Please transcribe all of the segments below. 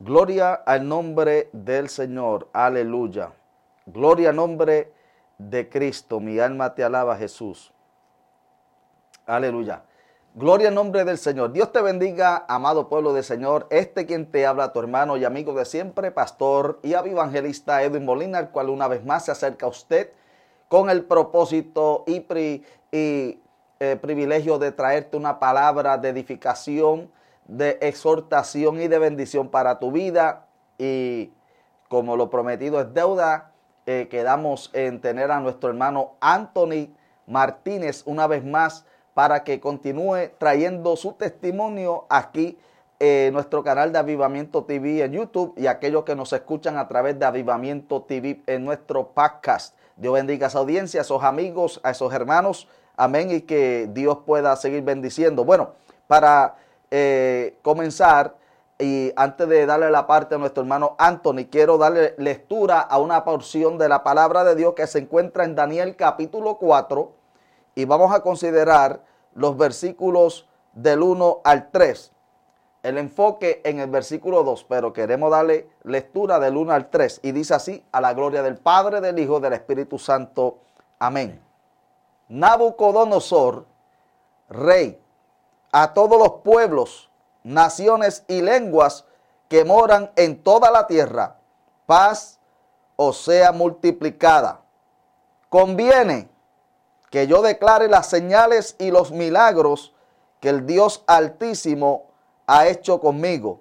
Gloria al nombre del Señor. Aleluya. Gloria al nombre de Cristo. Mi alma te alaba, Jesús. Aleluya. Gloria al nombre del Señor. Dios te bendiga, amado pueblo del Señor. Este quien te habla, tu hermano y amigo de siempre, pastor y evangelista Edwin Molina, el cual una vez más se acerca a usted con el propósito y, y eh, privilegio de traerte una palabra de edificación, de exhortación y de bendición para tu vida. Y como lo prometido es deuda, eh, quedamos en tener a nuestro hermano Anthony Martínez una vez más para que continúe trayendo su testimonio aquí en nuestro canal de Avivamiento TV en YouTube y aquellos que nos escuchan a través de Avivamiento TV en nuestro podcast. Dios bendiga a esa audiencia, a esos amigos, a esos hermanos. Amén. Y que Dios pueda seguir bendiciendo. Bueno, para eh, comenzar, y antes de darle la parte a nuestro hermano Anthony, quiero darle lectura a una porción de la palabra de Dios que se encuentra en Daniel capítulo 4 y vamos a considerar los versículos del 1 al 3. El enfoque en el versículo 2, pero queremos darle lectura del 1 al 3 y dice así, a la gloria del Padre, del Hijo, del Espíritu Santo. Amén. Nabucodonosor, rey, a todos los pueblos, naciones y lenguas que moran en toda la tierra, paz o sea multiplicada. Conviene que yo declare las señales y los milagros que el Dios Altísimo ha hecho conmigo.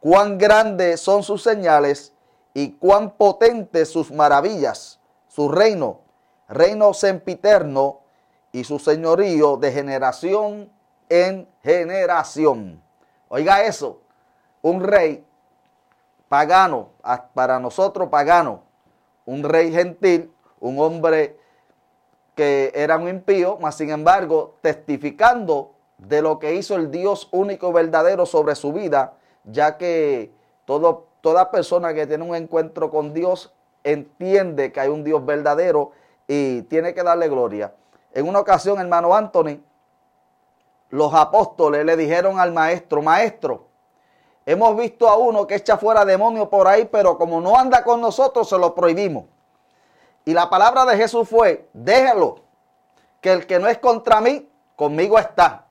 Cuán grandes son sus señales y cuán potentes sus maravillas. Su reino, reino sempiterno y su señorío de generación en generación. Oiga eso, un rey pagano, para nosotros pagano, un rey gentil, un hombre que era un impío, mas sin embargo testificando de lo que hizo el Dios único verdadero sobre su vida, ya que todo, toda persona que tiene un encuentro con Dios entiende que hay un Dios verdadero y tiene que darle gloria. En una ocasión, hermano Anthony, los apóstoles le dijeron al maestro, maestro, hemos visto a uno que echa fuera demonios por ahí, pero como no anda con nosotros, se lo prohibimos. Y la palabra de Jesús fue, déjalo, que el que no es contra mí, conmigo está.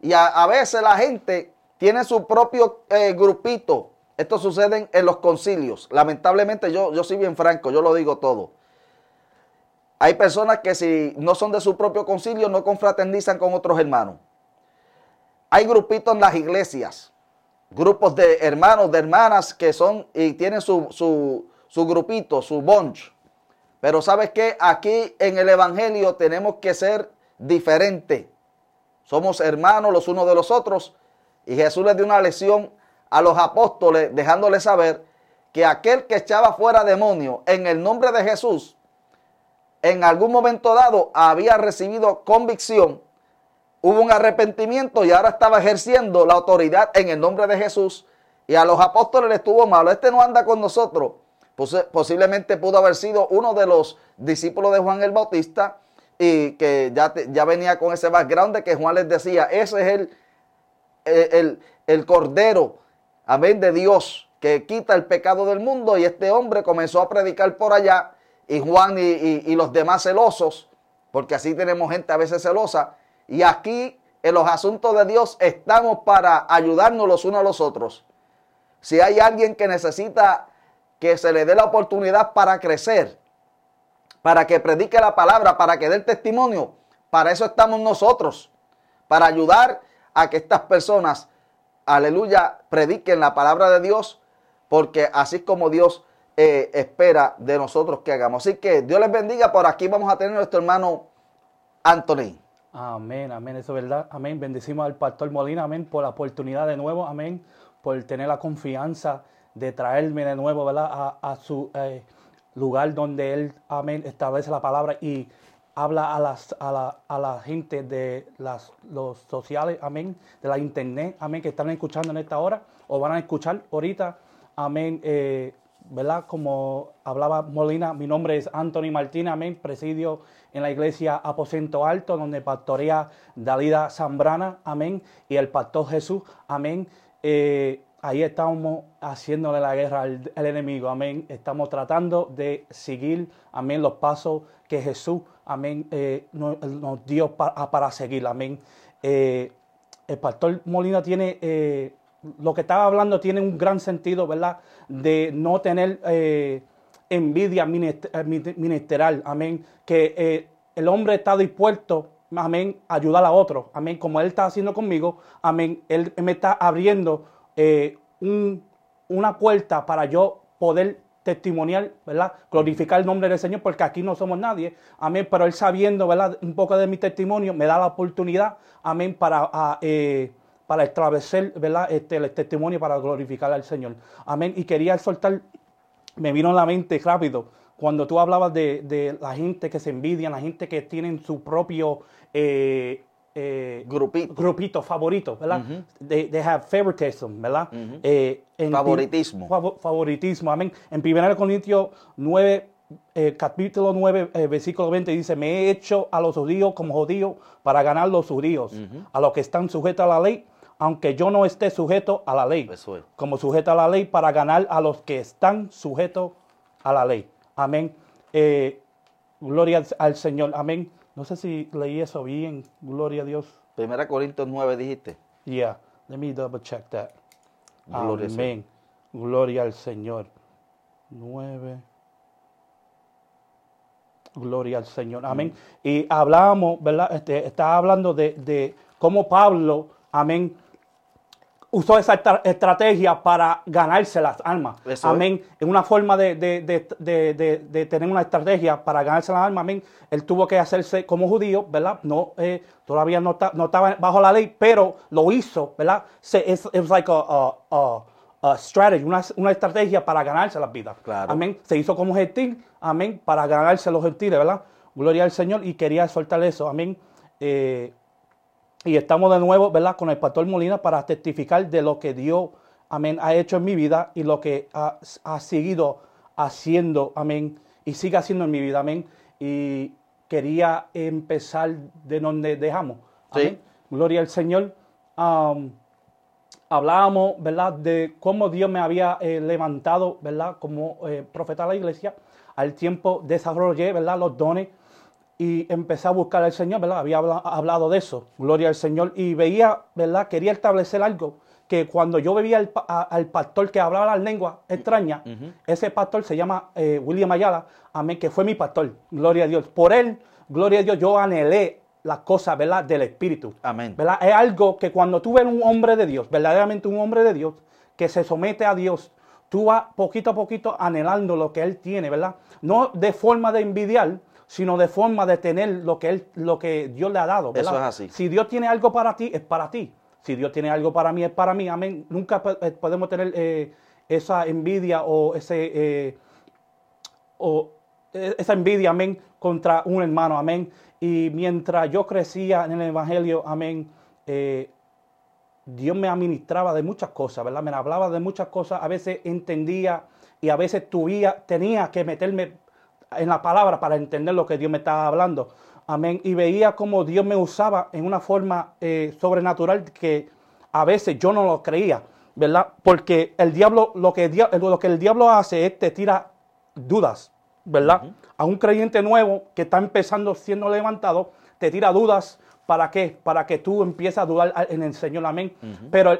Y a, veces la gente tiene su propio eh, grupito. Esto sucede en los concilios. Lamentablemente yo, yo soy bien franco, yo lo digo todo. Hay personas que si no son de su propio concilio no confraternizan con otros hermanos. Hay grupitos en las iglesias, grupos de hermanos, de hermanas que son y tienen su, grupito, su bunch. Pero sabes que aquí en el Evangelio tenemos que ser diferentes. Somos hermanos los unos de los otros. Y Jesús les dio una lección a los apóstoles dejándoles saber que aquel que echaba fuera demonio en el nombre de Jesús, en algún momento dado había recibido convicción, hubo un arrepentimiento y ahora estaba ejerciendo la autoridad en el nombre de Jesús. Y a los apóstoles les estuvo malo. Este no anda con nosotros posiblemente pudo haber sido uno de los discípulos de Juan el Bautista y que ya, ya venía con ese background de que Juan les decía, ese es el, el, el Cordero, amén, de Dios, que quita el pecado del mundo y este hombre comenzó a predicar por allá y Juan y, y los demás celosos, porque así tenemos gente a veces celosa, y aquí en los asuntos de Dios estamos para ayudarnos los unos a los otros. Si hay alguien que necesita que se le dé la oportunidad para crecer, para que predique la palabra, para que dé el testimonio. Para eso estamos nosotros, para ayudar a que estas personas, aleluya, prediquen la palabra de Dios, porque así es como Dios eh, espera de nosotros que hagamos. Así que Dios les bendiga. Por aquí vamos a tener a nuestro hermano Anthony. Amén, amén, eso es verdad. Amén. Bendecimos al pastor Molina, amén, por la oportunidad de nuevo, amén, por tener la confianza de traerme de nuevo ¿verdad? A, su eh, lugar donde Él amén, establece la palabra y habla a, la gente de las, los sociales, amén, de la internet, amén, que están escuchando en esta hora o van a escuchar ahorita, amén, eh, ¿verdad? Como hablaba Molina, mi nombre es Anthony Martínez, amén, presidio en la iglesia Aposento Alto, donde pastorea Dalida Zambrana, amén, y el pastor Jesús, amén. Eh, ahí estamos haciéndole la guerra al, enemigo, amén. Estamos tratando de seguir, amén, los pasos que Jesús, amén, eh, nos, dio pa- para seguir, amén. Eh, el pastor Molina tiene, lo que estaba hablando tiene un gran sentido, ¿verdad? De no tener eh, envidia eh, min- ministerial, amén. Que eh, el hombre está dispuesto, amén, a ayudar a otro, amén. Como él está haciendo conmigo, amén. Él me está abriendo eh, un- una puerta para yo poder testimonial, ¿verdad? Glorificar el nombre del Señor, porque aquí no somos nadie, amén, pero Él sabiendo, ¿verdad? Un poco de mi testimonio, me da la oportunidad, amén, para, a, eh, para establecer, ¿verdad? Este, el testimonio para glorificar al Señor, amén, y quería soltar, me vino a la mente rápido, cuando tú hablabas de, de la gente que se envidia, la gente que tienen su propio... eh, eh, Grupito. grupito favorito, ¿verdad? they, they have favoritism, ¿verdad? Eh, en- Favoritismo. Fav- favoritismo, amén. En 1 Corintios 9, eh, capítulo 9, eh, versículo 20 dice, me he hecho a los judíos como judíos para ganar los judíos, a los que están sujetos a la ley, aunque yo no esté sujeto a la ley, Eso es. como sujeto a la ley para ganar a los que están sujetos a la ley. Amén. Eh, gloria al- al Señor. Amén. No sé si leí eso bien. Gloria a Dios. Primera Corintios 9 dijiste. Yeah, let me double check that. Gloria. Amén. Gloria al Señor. Nueve. Gloria al Señor. Amén. Y hablábamos, ¿verdad? Este, estaba hablando de, de cómo Pablo, amén, usó esa estra- estrategia para ganarse las almas. Eso es. amén. En una forma de, de- de- de- tener una estrategia para ganarse las almas. Amén. Él tuvo que hacerse como judío, ¿verdad? No, eh, todavía no, ta- no estaba bajo la ley, pero lo hizo, ¿verdad? Se, es, it was like a, a- a- a strategy, una, una estrategia para ganarse las vidas. Claro. Amén. Se hizo como gentil, amén, para ganarse los gentiles, ¿verdad? Gloria al Señor y quería soltar eso, amén. Eh, y estamos de nuevo, ¿verdad? Con el pastor Molina para testificar de lo que Dios, amén, ha hecho en mi vida y lo que ha, ha seguido haciendo, amén, y sigue haciendo en mi vida, amén. Y quería empezar de donde dejamos. Amén. Sí. Gloria al Señor. Am, hablábamos, ¿verdad?, de cómo Dios me había eh, levantado, ¿verdad?, como eh, profeta de la iglesia. Al tiempo desarrollé, ¿verdad?, los dones y empecé a buscar al Señor, ¿verdad? Había habla- hablado de eso, gloria al Señor, y veía, ¿verdad? Quería establecer algo, que cuando yo veía al, a- al pastor que hablaba las lenguas extrañas, ese pastor se llama eh, William Ayala, amén, que fue mi pastor, gloria a Dios. Por él, gloria a Dios, yo anhelé las cosas, ¿verdad? Del Espíritu. Amén. ¿verdad? Es algo que cuando tú ves un hombre de Dios, verdaderamente un hombre de Dios, que se somete a Dios, tú vas poquito a poquito anhelando lo que Él tiene, ¿verdad? No de forma de envidiar, sino de forma de tener lo que, él, lo que Dios le ha dado, ¿verdad? Eso es así. Si Dios tiene algo para ti, es para ti. Si Dios tiene algo para mí, es para mí. Amén. Nunca eh, podemos tener eh, esa envidia o ese... eh, o esa envidia, amén, contra un hermano, amén. Y mientras yo crecía en el Evangelio, amén, eh, Dios me administraba de muchas cosas, ¿verdad? Me hablaba de muchas cosas, a veces entendía y a veces tuía, tenía que meterme en la palabra para entender lo que Dios me estaba hablando. Amén. Y veía cómo Dios me usaba en una forma eh, sobrenatural que a veces yo no lo creía, ¿verdad? Porque el diablo, lo que, lo que el diablo hace es te tira dudas, ¿verdad? A un creyente nuevo que está empezando siendo levantado, te tira dudas. ¿Para qué? Para que tú empieces a dudar en el Señor, amén. Pero,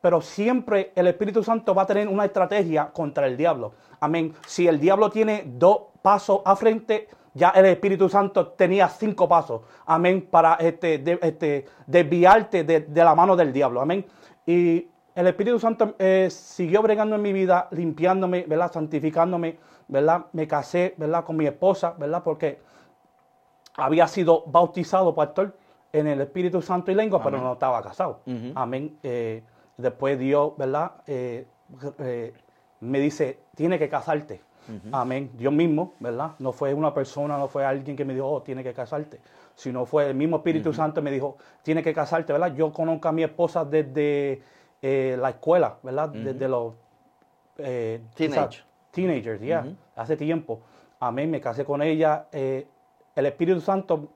pero siempre el Espíritu Santo va a tener una estrategia contra el diablo, amén. Si el diablo tiene dos pasos a frente, ya el Espíritu Santo tenía cinco pasos, amén, para este, de- este, desviarte de, de la mano del diablo, amén. Y el Espíritu Santo eh, siguió bregando en mi vida, limpiándome, ¿verdad? Santificándome, ¿verdad? Me casé, ¿verdad? Con mi esposa, ¿verdad? Porque había sido bautizado, pastor, en el Espíritu Santo y lengua, pero no estaba casado. Amén. Eh, después Dios, ¿verdad? Eh, me dice, tiene que casarte. Amén. Dios mismo, ¿verdad? No fue una persona, no fue alguien que me dijo, oh, tiene que casarte. Sino fue el mismo Espíritu Santo me dijo, tiene que casarte, ¿verdad? Yo conozco a mi esposa desde eh, la escuela, ¿verdad? Desde los... eh, Teenage. Teenagers, ya. Hace tiempo. Amén. Me casé con ella. eh, el Espíritu Santo,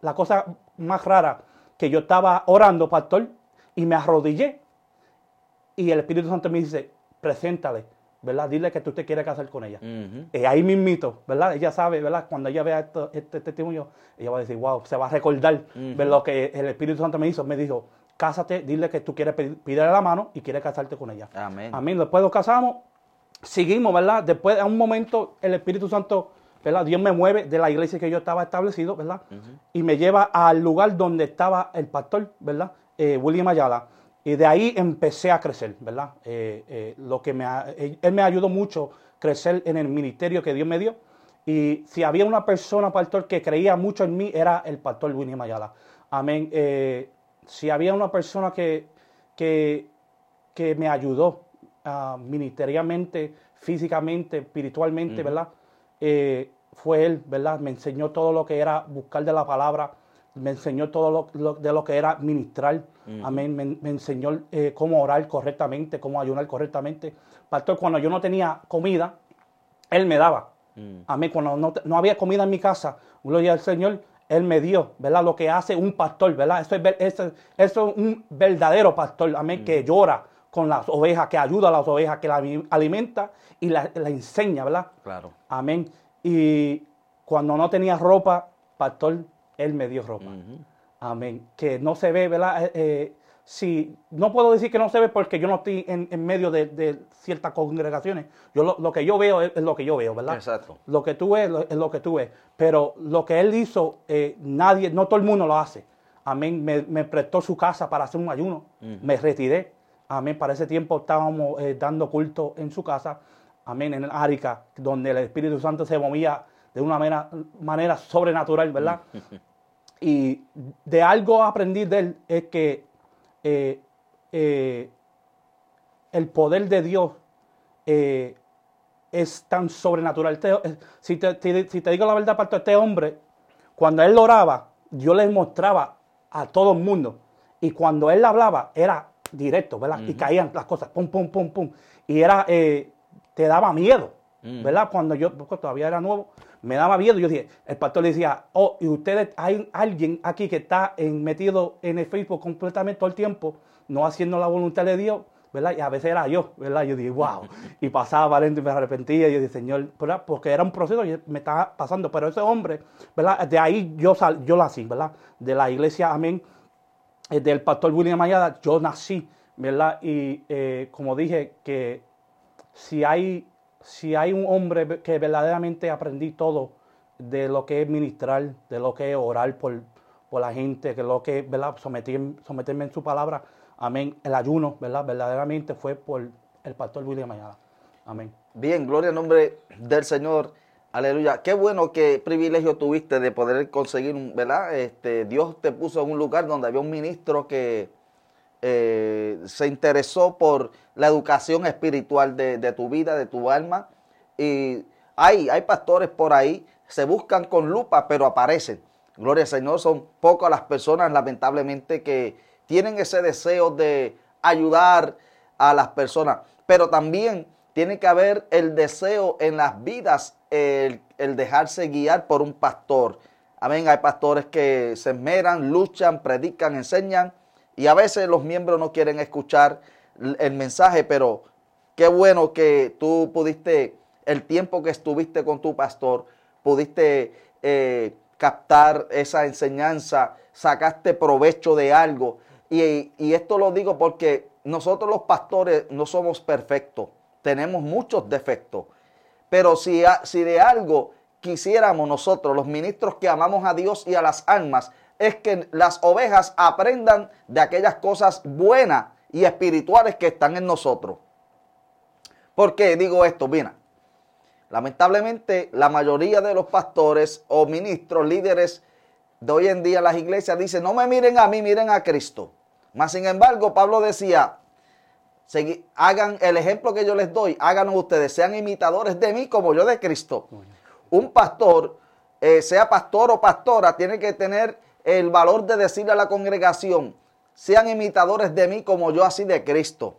la cosa más rara, que yo estaba orando, pastor, y me arrodillé. Y el Espíritu Santo me dice, preséntale, ¿verdad? Dile que tú te quieres casar con ella. Y ahí mismito, ¿verdad? Ella sabe, ¿verdad? Cuando ella vea esto, este testimonio, ella va a decir, wow, se va a recordar de lo que el Espíritu Santo me hizo. Me dijo, cásate, dile que tú quieres pedirle la mano y quieres casarte con ella. Amén. Amén. Después nos casamos, seguimos, ¿verdad? Después, a un momento, el Espíritu Santo, ¿verdad? Dios me mueve de la iglesia que yo estaba establecido, ¿verdad? Y me lleva al lugar donde estaba el pastor, ¿verdad? Eh, William Ayala. Y de ahí empecé a crecer, ¿verdad? Eh, eh, lo que me él me ayudó mucho a crecer en el ministerio que Dios me dio. Y si había una persona, pastor, que creía mucho en mí, era el pastor William Ayala. Amén. si había una persona que, que, que me ayudó uh, ministerialmente, físicamente, espiritualmente, ¿verdad? fue él, ¿verdad? Me enseñó todo lo que era buscar de la palabra, me enseñó todo lo, de lo que era ministrar. Amén. Me, enseñó eh, cómo orar correctamente, cómo ayunar correctamente. Pastor, cuando yo no tenía comida, él me daba. Amén. Cuando no, había comida en mi casa, gloria al Señor, él me dio, ¿verdad? Lo que hace un pastor, ¿verdad? Eso es, eso, es un verdadero pastor, amén, que llora con las ovejas, que ayuda a las ovejas, que la alimenta y la, la enseña, ¿verdad? Claro. Amén. Y cuando no tenía ropa, pastor, él me dio ropa. Amén. Que no se ve, ¿verdad? Eh, eh, si, no puedo decir que no se ve porque yo no estoy en, medio de, ciertas congregaciones. Yo lo, que yo veo es, lo que yo veo, ¿verdad? Exacto. Lo que tú ves es lo que tú ves. Pero lo que él hizo, eh, nadie, no todo el mundo lo hace. Amén. Me, prestó su casa para hacer un ayuno. Me retiré. Amén. Para ese tiempo estábamos dando culto en su casa. Amén. En el Árica, donde el Espíritu Santo se movía de una manera, manera sobrenatural, ¿verdad? Y de algo aprendí de él es que eh, eh, el poder de Dios eh, es tan sobrenatural. si, te, digo la verdad, para este hombre, cuando él oraba, yo le mostraba a todo el mundo. Y cuando él hablaba, era directo, ¿verdad? Y caían las cosas, pum, pum, pum, pum. Y era, te daba miedo, ¿verdad? Cuando yo, todavía era nuevo, me daba miedo. Yo dije, el pastor le decía, oh, y ustedes, hay alguien aquí que está metido en el Facebook completamente todo el tiempo, no haciendo la voluntad de Dios, ¿verdad? Y a veces era yo, ¿verdad? Yo dije, wow. Y pasaba y me arrepentía. Y yo dije, Señor, ¿verdad? Porque era un proceso y me estaba pasando. Pero ese hombre, ¿verdad? De ahí yo, sal, yo nací, ¿verdad? De la iglesia, amén, eh, del pastor William Mayada, yo nací, ¿verdad? Y eh, como dije, que si hay si hay un hombre que verdaderamente aprendí todo de lo que es ministrar, de lo que es orar por, por la gente, que lo que es ¿verdad? someterme en su palabra, amén, el ayuno, ¿verdad? verdaderamente fue por el pastor William Ayala. Amén. Bien, gloria al nombre del Señor. Aleluya. Qué bueno qué privilegio tuviste de poder conseguir, ¿verdad? Este, Dios te puso en un lugar donde había un ministro que eh, se interesó por la educación espiritual de, tu vida, de tu alma. Y hay, hay pastores por ahí, se buscan con lupa, pero aparecen. Gloria al Señor, son pocas las personas, lamentablemente, que tienen ese deseo de ayudar a las personas. Pero también tiene que haber el deseo en las vidas, el, el dejarse guiar por un pastor. Amén. Hay pastores que se esmeran, luchan, predican, enseñan, y a veces los miembros no quieren escuchar el mensaje, pero qué bueno que tú pudiste, el tiempo que estuviste con tu pastor, pudiste eh, captar esa enseñanza, sacaste provecho de algo. Y, esto lo digo porque nosotros los pastores no somos perfectos, tenemos muchos defectos. Pero si, si de algo quisiéramos nosotros, los ministros que amamos a Dios y a las almas, es que las ovejas aprendan de aquellas cosas buenas y espirituales que están en nosotros. ¿Por qué digo esto? Mira, lamentablemente la mayoría de los pastores o ministros, líderes de hoy en día en las iglesias dicen, no me miren a mí, miren a Cristo. Mas sin embargo, Pablo decía, hagan el ejemplo que yo les doy, háganlo ustedes, sean imitadores de mí como yo de Cristo. Un pastor, eh, sea pastor o pastora, tiene que tener el valor de decirle a la congregación, sean imitadores de mí como yo así de Cristo.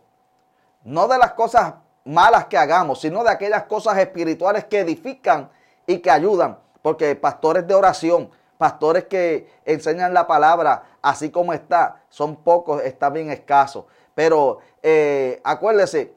No de las cosas malas que hagamos, sino de aquellas cosas espirituales que edifican y que ayudan. Porque pastores de oración, pastores que enseñan la palabra así como está, son pocos, está bien escasos. Pero eh, acuérdese,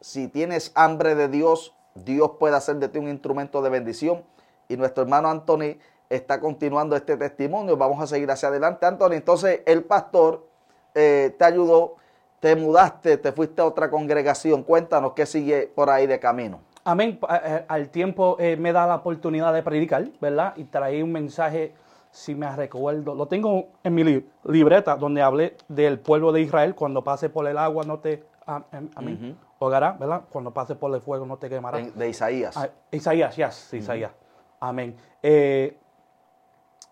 si tienes hambre de Dios, Dios puede hacer de ti un instrumento de bendición. Y nuestro hermano Anthony está continuando este testimonio. Vamos a seguir hacia adelante, Anthony. Entonces, el pastor eh, te ayudó, te mudaste, te fuiste a otra congregación. Cuéntanos qué sigue por ahí de camino. Amén. Eh, al tiempo eh, me da la oportunidad de predicar, ¿verdad? Y traí un mensaje, si me recuerdo, lo tengo en mi libreta, donde hablé del pueblo de Israel, cuando pase por el agua no te, amén, ¿verdad? Cuando pase por el fuego no te quemará. de Isaías. Ah, Isaías, yes, Isaías. Amén. Eh,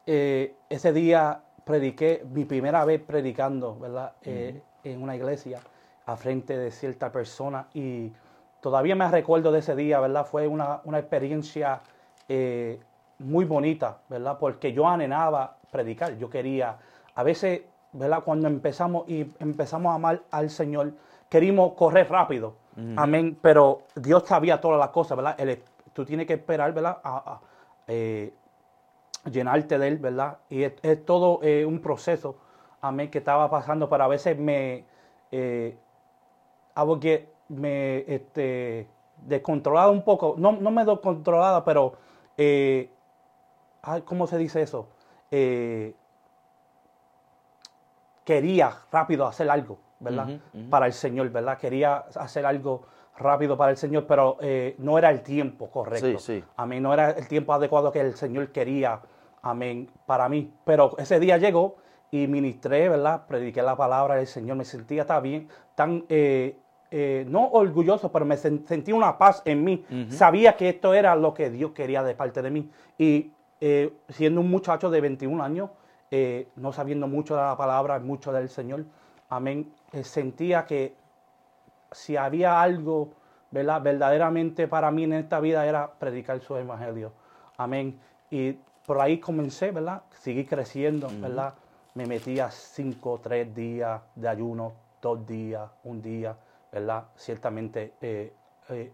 ese día prediqué, mi primera vez predicando, ¿verdad? en una iglesia, a frente de cierta persona y todavía me recuerdo de ese día, ¿verdad? Fue una, experiencia eh, muy bonita, ¿verdad? Porque yo anhelaba predicar, yo quería, a veces, ¿verdad? Cuando empezamos y empezamos a amar al Señor, queríamos correr rápido, amén, pero Dios sabía todas las cosas, ¿verdad? tú tienes que esperar, ¿verdad? A, eh, llenarte de Él, ¿verdad? Y es, todo eh, un proceso, amén, que estaba pasando, pero a veces me... Eh, que me este, descontrolada un poco, no, no me descontrolada, pero, eh, ¿cómo se dice eso? Eh, quería rápido hacer algo, ¿verdad? Para el Señor, ¿verdad? Quería hacer algo rápido para el Señor, pero eh, no era el tiempo correcto. Sí, sí. Amén, no era el tiempo adecuado que el Señor quería, amén, para mí. Pero ese día llegó y ministré, ¿verdad? Prediqué la palabra del Señor, me sentía tan bien, tan eh, no orgulloso, pero me sentí una paz en mí. Sabía que esto era lo que Dios quería de parte de mí. Y eh, siendo un muchacho de 21 años, eh, no sabiendo mucho de la palabra, mucho del Señor, amén, sentía que si había algo, ¿verdad? Verdaderamente para mí en esta vida era predicar su evangelio. Amén. Y por ahí comencé, ¿verdad? Seguí creciendo, ¿verdad? Me metía cinco, tres días de ayuno, dos días, un día ¿verdad? Ciertamente eh, eh,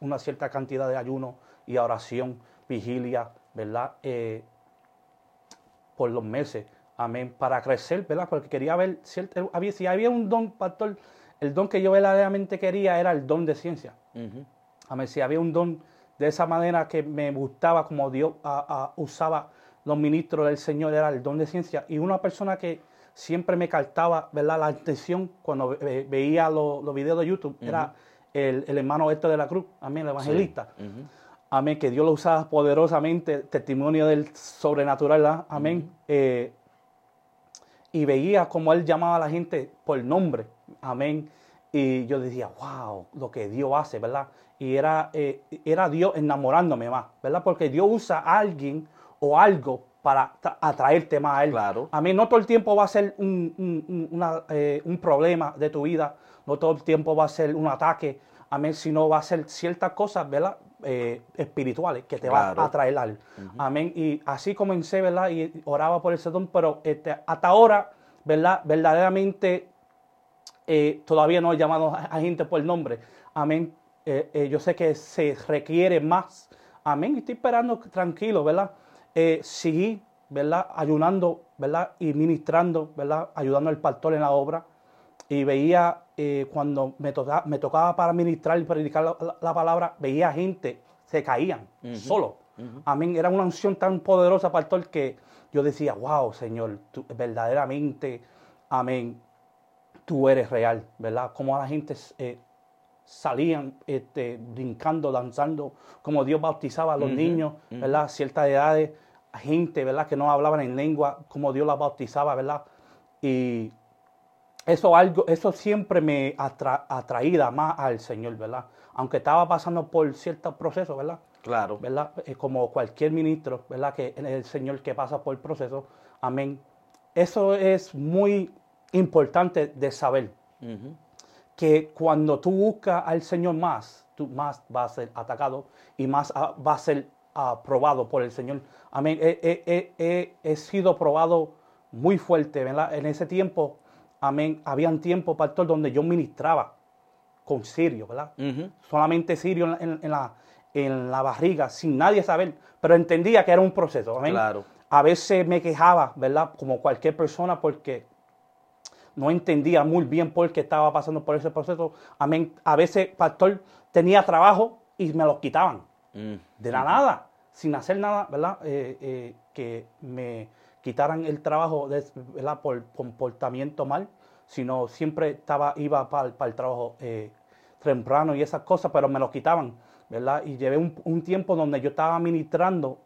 una cierta cantidad de ayuno y oración, vigilia, ¿verdad? Eh, por los meses, amén, para crecer, ¿verdad? Porque quería ver, había, si había un don, pastor, el don que yo verdaderamente quería era el don de ciencia. Amén, si había un don de esa manera que me gustaba como Dios usaba los ministros del Señor, era el don de ciencia. Y una persona que siempre me caltaba, ¿verdad? La atención cuando veía los videos de YouTube. Era el, hermano Héctor de la Cruz, amén, el evangelista. Amén, que Dios lo usaba poderosamente, testimonio del sobrenatural, amén. Eh, y veía como él llamaba a la gente por nombre, amén. Y yo decía, wow, lo que Dios hace, ¿verdad? Y era, eh, era Dios enamorándome más, ¿verdad? Porque Dios usa a alguien o algo para atraerte más a Él. Claro. A mí no todo el tiempo va a ser eh, un, problema de tu vida, no todo el tiempo va a ser un ataque, a mí, sino va a ser ciertas cosas, ¿verdad? Eh, espirituales que te van a atraer a Él. Amén. Y así comencé, ¿verdad? Y oraba por ese don, pero este, hasta ahora, ¿verdad? Verdaderamente eh, todavía no he llamado a, gente por el nombre. Amén. Yo sé que se requiere más. Amén. Estoy esperando tranquilo, ¿verdad? eh, seguí, ¿verdad? Ayunando, ¿verdad? Y ministrando, ¿verdad? Ayudando al pastor en la obra. Y veía, eh, cuando me, tocaba, me tocaba para ministrar y predicar la, palabra, veía gente, se caían, solo. Amén. Era una unción tan poderosa, pastor, que yo decía, wow, Señor, tú, verdaderamente, amén, tú eres real, ¿verdad? Como la gente eh, salían este, brincando, danzando, como Dios bautizaba a los niños, ¿verdad? Ciertas edades, gente, ¿verdad? Que no hablaban en lengua, como Dios la bautizaba, ¿verdad? Y eso, algo, eso siempre me atraía más al Señor, ¿verdad? Aunque estaba pasando por ciertos procesos, ¿verdad? Claro. ¿Verdad? Eh, como cualquier ministro, ¿verdad? Que es el Señor que pasa por el proceso. Amén. Eso es muy importante de saber que cuando tú buscas al Señor más, tú más vas a ser atacado y más va a ser aprobado por el Señor. Amén. He, sido probado muy fuerte, ¿verdad? En ese tiempo, amén, habían tiempos, pastor, donde yo ministraba con sirio, ¿verdad? Solamente sirio en, la, en la barriga, sin nadie saber, pero entendía que era un proceso, amén. Claro. A veces me quejaba, ¿verdad? Como cualquier persona, porque no entendía muy bien por qué estaba pasando por ese proceso. Amén. A veces, pastor, tenía trabajo y me los quitaban. Mm. De la nada, sin hacer nada, ¿verdad? Eh, eh, que me quitaran el trabajo de- ¿verdad? por comportamiento mal, sino siempre estaba, iba para el trabajo eh, temprano y esas cosas, pero me lo quitaban, ¿verdad? Y llevé un, un tiempo donde yo estaba ministrando,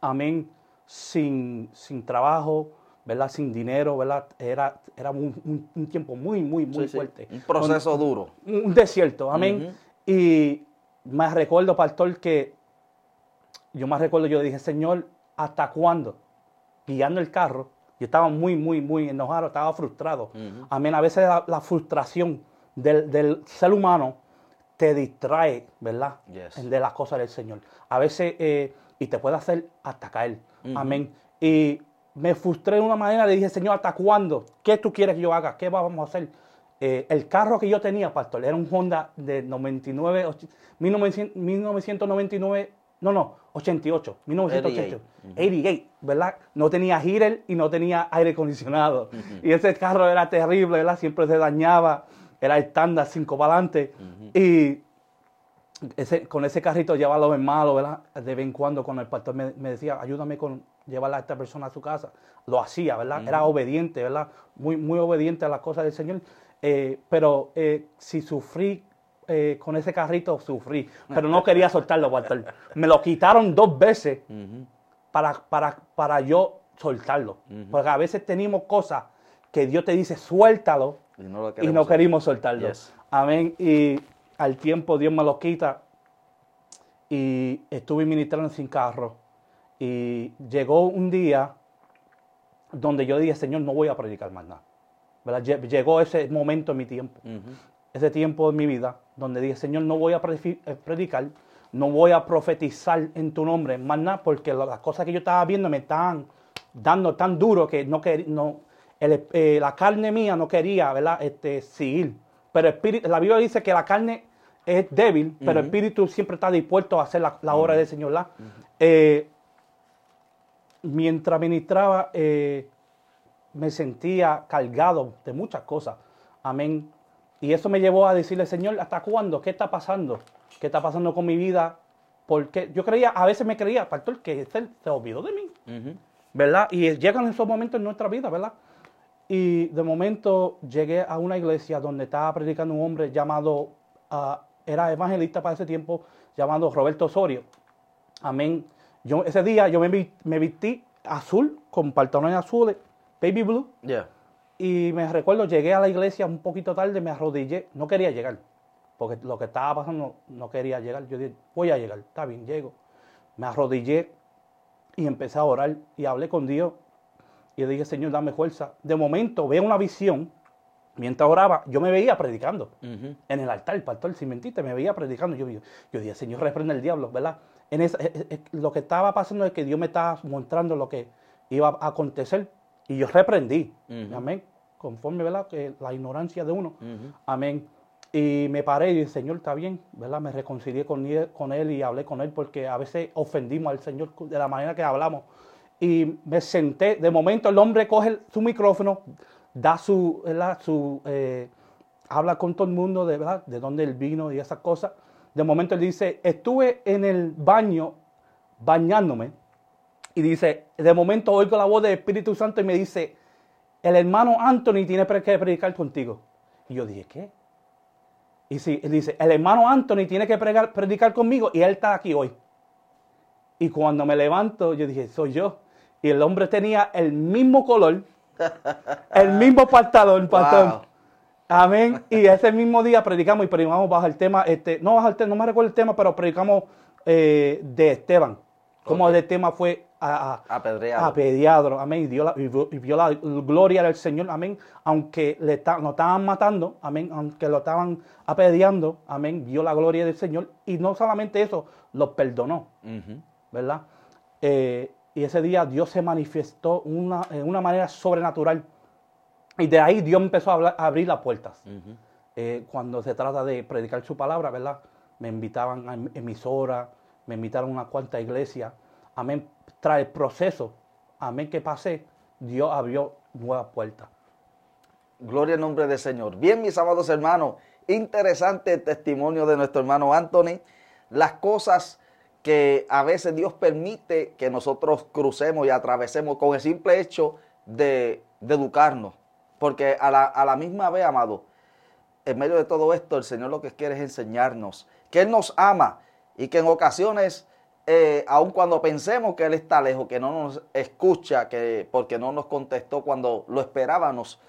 amén, sin, sin trabajo, ¿verdad? Sin dinero, ¿verdad? Era, era un, tiempo muy, muy, muy Sí, sí. fuerte. Un proceso duro. Un desierto, amén. Y me recuerdo, pastor, que yo me recuerdo, yo dije, Señor, ¿hasta cuándo? Guiando el carro, yo estaba muy, muy, muy enojado, estaba frustrado. Amén. A veces la, la frustración del, del ser humano te distrae, ¿verdad? Yes. De las cosas del Señor. A veces, eh, y te puede hacer hasta caer. Amén. Y me frustré de una manera, le dije, Señor, ¿hasta cuándo? ¿Qué tú quieres que yo haga? ¿Qué vamos a hacer? Eh, el carro que yo tenía, pastor, era un Honda de 99, och- 1900 1999, no, no, 88, 1988, 88, ¿verdad? No tenía heater y no tenía aire acondicionado. Y ese carro era terrible, ¿verdad? Siempre se dañaba, era estándar, cinco para adelante. Y ese- con ese carrito llevaba los hermanos, ¿verdad? De vez en cuando con el pastor me, me decía, ayúdame con llevar a esta persona a su casa. Lo hacía, ¿verdad? Era obediente, ¿verdad? Muy, muy obediente a las cosas del Señor. Eh, pero eh, si sufrí eh, con ese carrito, sufrí. Pero no quería soltarlo, pastor. Me lo quitaron dos veces para, para, para yo soltarlo. Porque a veces tenemos cosas que Dios te dice, suéltalo, Y no lo y queremos no soltarlo. Yes. Amén. Y al tiempo Dios me lo quita y estuve ministrando sin carro. Y llegó un día donde yo dije, Señor, no voy a predicar más nada. ¿Verdad? Lle- Llegó ese momento en mi tiempo, ese tiempo en mi vida, donde dije, Señor, no voy a eh, predicar, no voy a profetizar en tu nombre más nada, porque las cosas que yo estaba viendo me estaban dando tan duro que no quería, no, el- eh, la carne mía no quería, ¿verdad? Este, seguir. Pero el espíritu, la Biblia dice que la carne es débil, pero el espíritu siempre está dispuesto a hacer la, la obra del Señor. Eh, mientras ministraba, eh, me sentía cargado de muchas cosas. Amén. Y eso me llevó a decirle, Señor, ¿hasta cuándo? ¿Qué está pasando? ¿Qué está pasando con mi vida? Porque yo creía, a veces me creía, pastor, que él se olvidó de mí. ¿Verdad? Y llegan esos momentos en nuestra vida, ¿verdad? Y de momento llegué a una iglesia donde estaba predicando un hombre llamado, ah, era evangelista para ese tiempo, llamado Roberto Osorio. Amén. Yo, ese día yo me, me vestí azul, con pantalones azules, baby blue. Yeah. Y me recuerdo, llegué a la iglesia un poquito tarde, me arrodillé. No quería llegar, porque lo que estaba pasando no quería llegar. Yo dije, voy a llegar, está bien, llego. Me arrodillé y empecé a orar y hablé con Dios. Y dije, Señor, dame fuerza. De momento veo una visión. Mientras oraba, yo me veía predicando en el altar, el pastor, sin mentirte, me veía predicando. Yo, yo, yo dije, Señor, reprende el diablo, ¿verdad? En esa- eh, eh, eh, lo que estaba pasando es que Dios me estaba mostrando lo que iba a acontecer y yo reprendí. Amén. Conforme, ¿verdad? Que la ignorancia de uno. Amén. Y me paré y dije, Señor, está bien, ¿verdad? Me reconcilié con él, con él y hablé con él porque a veces ofendimos al Señor de la manera que hablamos. Y me senté, de momento el hombre coge su micrófono, da su, ¿verdad? su eh, habla con todo el mundo de, ¿verdad? de dónde él vino y esas cosas. De momento él dice, estuve en el baño bañándome y dice, de momento oigo la voz del Espíritu Santo y me dice, el hermano Anthony tiene que predicar contigo. Y yo dije, ¿qué? Y sí, él dice, el hermano Anthony tiene que pregar- predicar conmigo y él está aquí hoy. Y cuando me levanto, yo dije, soy yo. Y el hombre tenía el mismo color, el mismo pantalón, pastor. Wow. Amén. Y ese mismo día predicamos y predicamos bajo el tema, este, no bajo el tema, no me recuerdo el tema, pero predicamos eh, de Esteban. Como Ok. el tema fue a, a- Apedreado. apedreado, amén, y, dio la, y vio, la gloria del Señor, amén, aunque le está- lo estaban matando, amén, aunque lo estaban apedreando, amén, vio la gloria del Señor, y no solamente eso, lo perdonó. ¿verdad? Eh, y ese día Dios se manifestó una, de una manera sobrenatural, y de ahí Dios empezó a, hablar- a abrir las puertas. Eh, cuando se trata de predicar su palabra, ¿verdad? Me invitaban a em- emisoras, me invitaron a unas cuantas iglesias. Amén. Tras el proceso, amén, que pasé, Dios abrió nuevas puertas. Gloria al nombre del Señor. Bien, mis amados hermanos, interesante el testimonio de nuestro hermano Anthony. Las cosas que a veces Dios permite que nosotros crucemos y atravesemos con el simple hecho de, educarnos. Porque a la, misma vez, amado, en medio de todo esto, el Señor lo que quiere es enseñarnos que Él nos ama y que en ocasiones, eh, aun cuando pensemos que Él está lejos, que no nos escucha, que porque no nos contestó cuando lo esperábamos,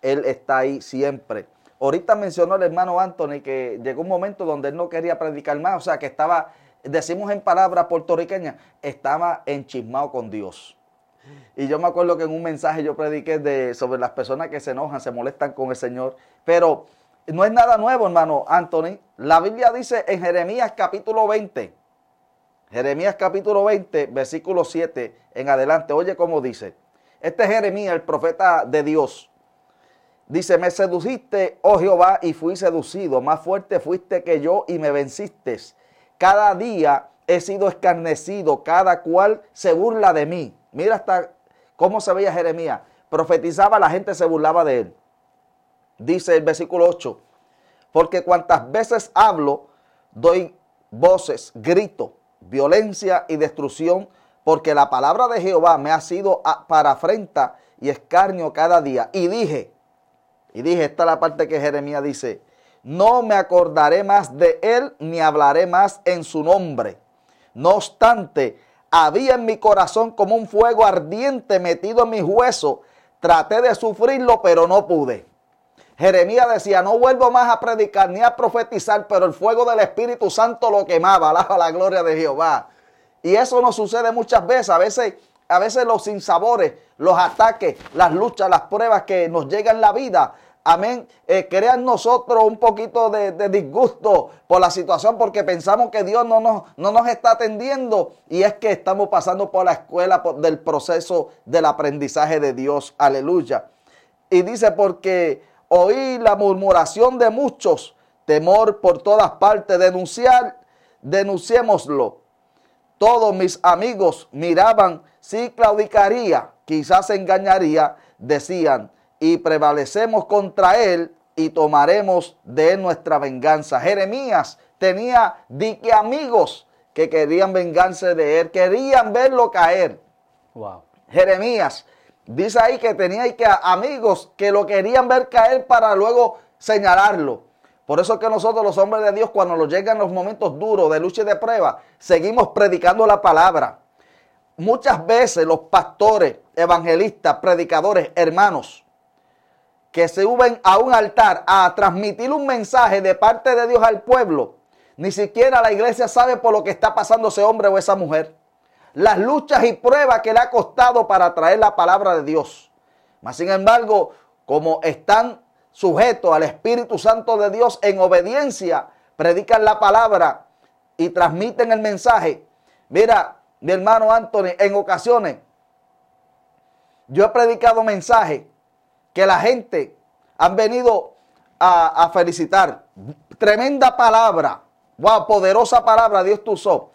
Él está ahí siempre. Ahorita mencionó el hermano Anthony que llegó un momento donde él no quería predicar más, o sea, que estaba, decimos en palabras puertorriqueñas, estaba enchismado con Dios. Y yo me acuerdo que en un mensaje yo prediqué de, sobre las personas que se enojan, se molestan con el Señor, pero no es nada nuevo, hermano Anthony. La Biblia dice en Jeremías capítulo 20, Jeremías capítulo 20, versículo 7 en adelante. Oye cómo dice. Este es Jeremías, el profeta de Dios. Dice, me seduciste, oh Jehová, y fui seducido. Más fuerte fuiste que yo y me venciste. Cada día he sido escarnecido, cada cual se burla de mí. Mira hasta cómo se veía Jeremías. Profetizaba, la gente se burlaba de él. Dice el versículo 8, porque cuantas veces hablo, doy voces, grito, violencia y destrucción, porque la palabra de Jehová me ha sido para afrenta y escarnio cada día. Y dije, y dije, esta es la parte que Jeremías dice, no me acordaré más de él ni hablaré más en su nombre. No obstante, había en mi corazón como un fuego ardiente metido en mis huesos. Traté de sufrirlo, pero no pude. Jeremías decía, no vuelvo más a predicar ni a profetizar, pero el fuego del Espíritu Santo lo quemaba, alaba la gloria de Jehová. Y eso nos sucede muchas veces, a veces, a veces los sinsabores, los ataques, las luchas, las pruebas que nos llegan en la vida, amén, eh, crean nosotros un poquito de, disgusto por la situación porque pensamos que Dios no nos, no nos está atendiendo y es que estamos pasando por la escuela del proceso del aprendizaje de Dios, aleluya. Y dice porque oí la murmuración de muchos, temor por todas partes, denunciar, denunciémoslo. Todos mis amigos miraban si claudicaría, quizás engañaría, decían, y prevalecemos contra él y tomaremos de él nuestra venganza. Jeremías tenía dique amigos que querían vengarse de él, querían verlo caer. Wow. Jeremías Dice ahí que tenía que amigos que lo querían ver caer para luego señalarlo. Por eso que nosotros los hombres de Dios cuando nos llegan los momentos duros de lucha y de prueba, seguimos predicando la palabra. Muchas veces los pastores, evangelistas, predicadores, hermanos, que se suben a un altar a transmitir un mensaje de parte de Dios al pueblo, ni siquiera la iglesia sabe por lo que está pasando ese hombre o esa mujer las luchas y pruebas que le ha costado para traer la palabra de Dios. Mas, sin embargo, como están sujetos al Espíritu Santo de Dios en obediencia, predican la palabra y transmiten el mensaje. Mira, mi hermano Anthony, en ocasiones yo he predicado mensajes que la gente han venido a, felicitar. Tremenda palabra. Wow, poderosa palabra Dios tu usó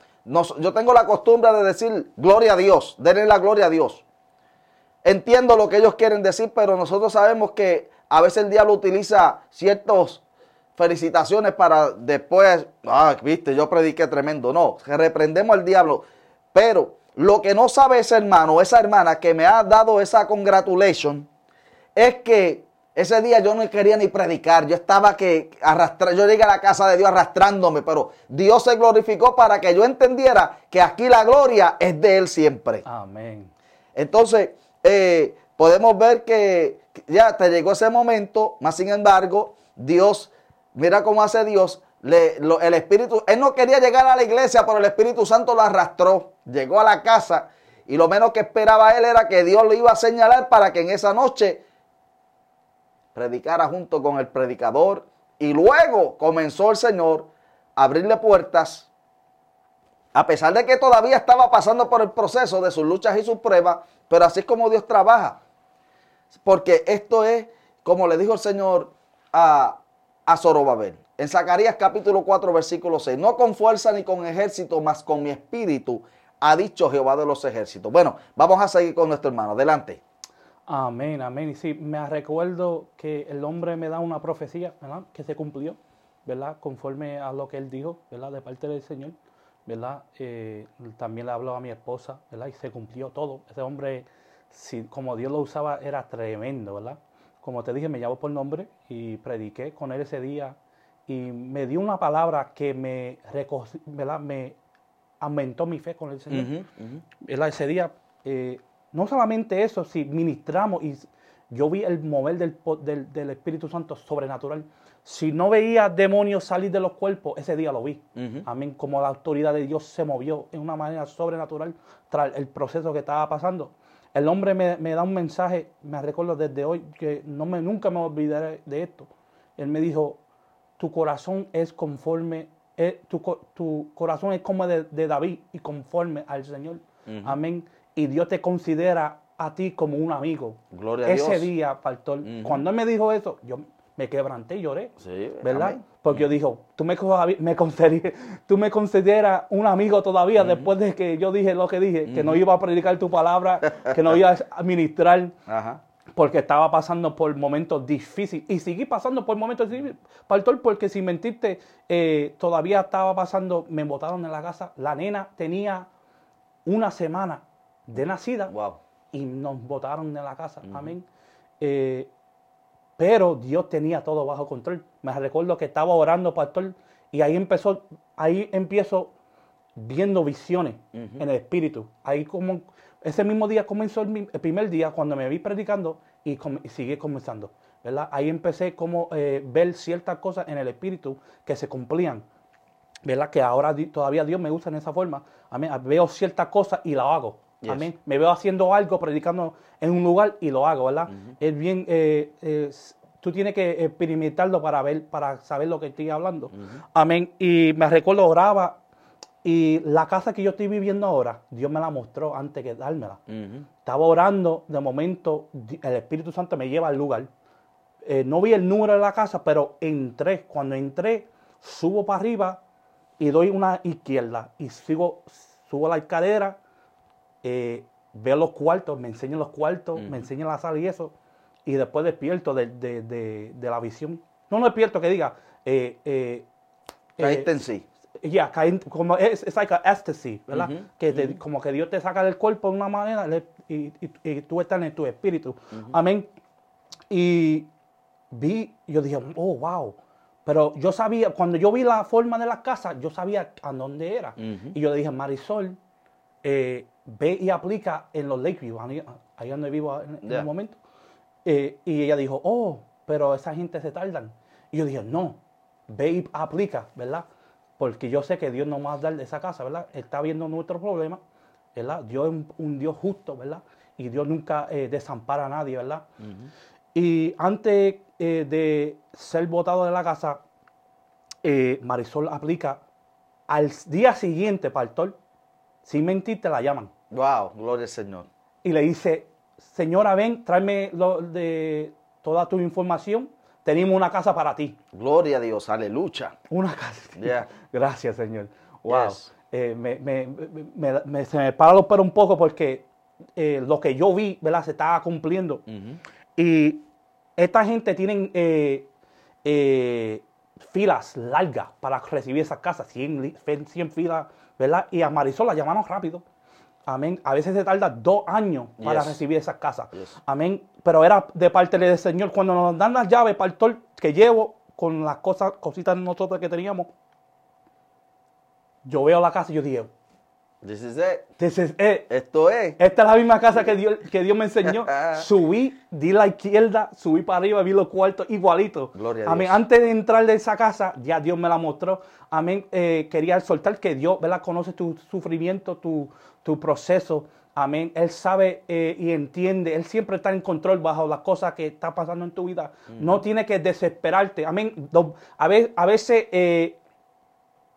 yo tengo la costumbre de decir gloria a Dios, denle la gloria a Dios. Entiendo lo que ellos quieren decir, pero nosotros sabemos que a veces el diablo utiliza ciertas felicitaciones para después, ah, viste, yo prediqué tremendo. No, reprendemos al diablo. Pero lo que no sabe ese hermano, esa hermana que me ha dado esa congratulation, es que ese día yo no quería ni predicar, yo estaba que arrastrar, yo llegué a la casa de Dios arrastrándome, pero Dios se glorificó para que yo entendiera que aquí la gloria es de Él siempre. Amén. Entonces, eh, podemos ver que ya te llegó ese momento, más sin embargo, Dios, mira cómo hace Dios, el Espíritu, Él no quería llegar a la iglesia, pero el Espíritu Santo lo arrastró, llegó a la casa y lo menos que esperaba Él era que Dios lo iba a señalar para que en esa noche predicara junto con el predicador y luego comenzó el Señor a abrirle puertas, a pesar de que todavía estaba pasando por el proceso de sus luchas y sus pruebas, pero así es como Dios trabaja. Porque esto es, como le dijo el Señor a, a Zorobabel, en Zacarías capítulo 4, versículo 6, no con fuerza ni con ejército, mas con mi espíritu, ha dicho Jehová de los ejércitos. Bueno, vamos a seguir con nuestro hermano. Adelante. Amén, amén. Y sí, me recuerdo que el hombre me da una profecía, ¿verdad? Que se cumplió, ¿verdad? Conforme a lo que él dijo, ¿verdad? De parte del Señor, ¿verdad? Eh, también le habló a mi esposa, ¿verdad? Y se cumplió todo. Ese hombre, si, como Dios lo usaba, era tremendo, ¿verdad? Como te dije, me llamó por nombre y prediqué con él ese día y me dio una palabra que me, ¿verdad? me aumentó mi fe con el Señor. ¿verdad? Ese día eh, no solamente eso, si ministramos y yo vi el mover del, del, Espíritu Santo sobrenatural. Si no veía demonios salir de los cuerpos, ese día lo vi. Amén. Como la autoridad de Dios se movió en una manera sobrenatural tras el proceso que estaba pasando. El hombre me, da un mensaje, me recuerdo desde hoy, que no me, nunca me olvidaré de esto. Él me dijo, tu corazón es conforme, eh, tu, tu, corazón es como de, de, David y conforme al Señor. Amén y Dios te considera a ti como un amigo. Gloria a Ese día, pastor, cuando él me dijo eso, yo me quebranté y lloré. Sí, ¿Verdad? Porque yo dije, tú me, me, consideras, tú me consideras un amigo todavía después de que yo dije lo que dije, que no iba a predicar tu palabra, que no iba a ministrar. Porque estaba pasando por momentos difíciles. Y seguí pasando por momentos difíciles, pastor, porque sin mentirte, eh, todavía estaba pasando, me botaron en la casa. La nena tenía una semana de nacida y nos botaron de la casa. Amén. Eh, pero Dios tenía todo bajo control. Me recuerdo que estaba orando, pastor, y ahí empezó, ahí empiezo viendo visiones en el espíritu. Ahí como ese mismo día comenzó el, primer día cuando me vi predicando y, sigue comenzando. ¿verdad? Ahí empecé como eh, ver ciertas cosas en el espíritu que se cumplían. ¿verdad? Que ahora todavía Dios me usa en esa forma. Amén. Veo ciertas cosas y la hago. Amén. Me veo haciendo algo, predicando en un lugar y lo hago, ¿verdad? Es bien, eh, tú tienes que experimentarlo para ver, para saber lo que estoy hablando. Amén. Y me recuerdo, oraba y la casa que yo estoy viviendo ahora, Dios me la mostró antes que dármela. Estaba orando, de momento el Espíritu Santo me lleva al lugar. Eh, no vi el número de la casa, pero entré. Cuando entré, subo para arriba y doy una izquierda y sigo, subo la escalera eh, veo los cuartos, me enseña los cuartos, me enseña la sala y eso, y después despierto de, la visión. No, no despierto que diga. Eh, eh, Caíste en sí. Ya, como es, es like ecstasy, ¿verdad? que como que Dios te saca del cuerpo de una manera y, tú estás en tu espíritu. Amén. Y vi, yo dije, oh, wow. Pero yo sabía, cuando yo vi la forma de la casa, yo sabía a dónde era. Y yo le dije, Marisol, eh, ve y aplica en los Lakeview, ahí donde vivo en, el momento. Eh, y ella dijo, oh, pero esa gente se tardan. Y yo dije, no, ve y aplica, ¿verdad? Porque yo sé que Dios no va a dar de esa casa, ¿verdad? Está viendo nuestro problema, ¿verdad? Dios es un, Dios justo, ¿verdad? Y Dios nunca eh, desampara a nadie, ¿verdad? Y antes eh, de ser votado de la casa, Marisol aplica al día siguiente, pastor, sin mentirte, la llaman. Wow, gloria al Señor. Y le dice, señora, ven, tráeme lo de toda tu información. Tenemos una casa para ti. Gloria a Dios, aleluya. Una casa. Gracias, Señor. Wow. Eh, me, se me para los pelos un poco porque eh, lo que yo vi, ¿verdad? Se estaba cumpliendo. Y esta gente tiene eh, filas largas para recibir esas casas, 100, 100 filas, ¿verdad? Y a Marisol la llamaron rápido. Amén. A veces se tarda dos años para recibir esas casas. Amén. Pero era de parte del Señor. Cuando nos dan las llaves, pastor, que llevo con las cosas, cositas nosotros que teníamos, yo veo la casa y yo digo, This is it. This is it. Esto es. Esta es la misma casa que Dios, que Dios me enseñó. subí, di la izquierda, subí para arriba, vi los cuartos igualitos. Gloria a Amén. Antes de entrar de esa casa, ya Dios me la mostró. Amén. Eh, quería soltar que Dios, ¿verdad? Conoce tu sufrimiento, tu, tu proceso. Amén. Él sabe eh, y entiende. Él siempre está en control bajo las cosas que está pasando en tu vida. No tiene que desesperarte. Amén. A veces, a veces eh,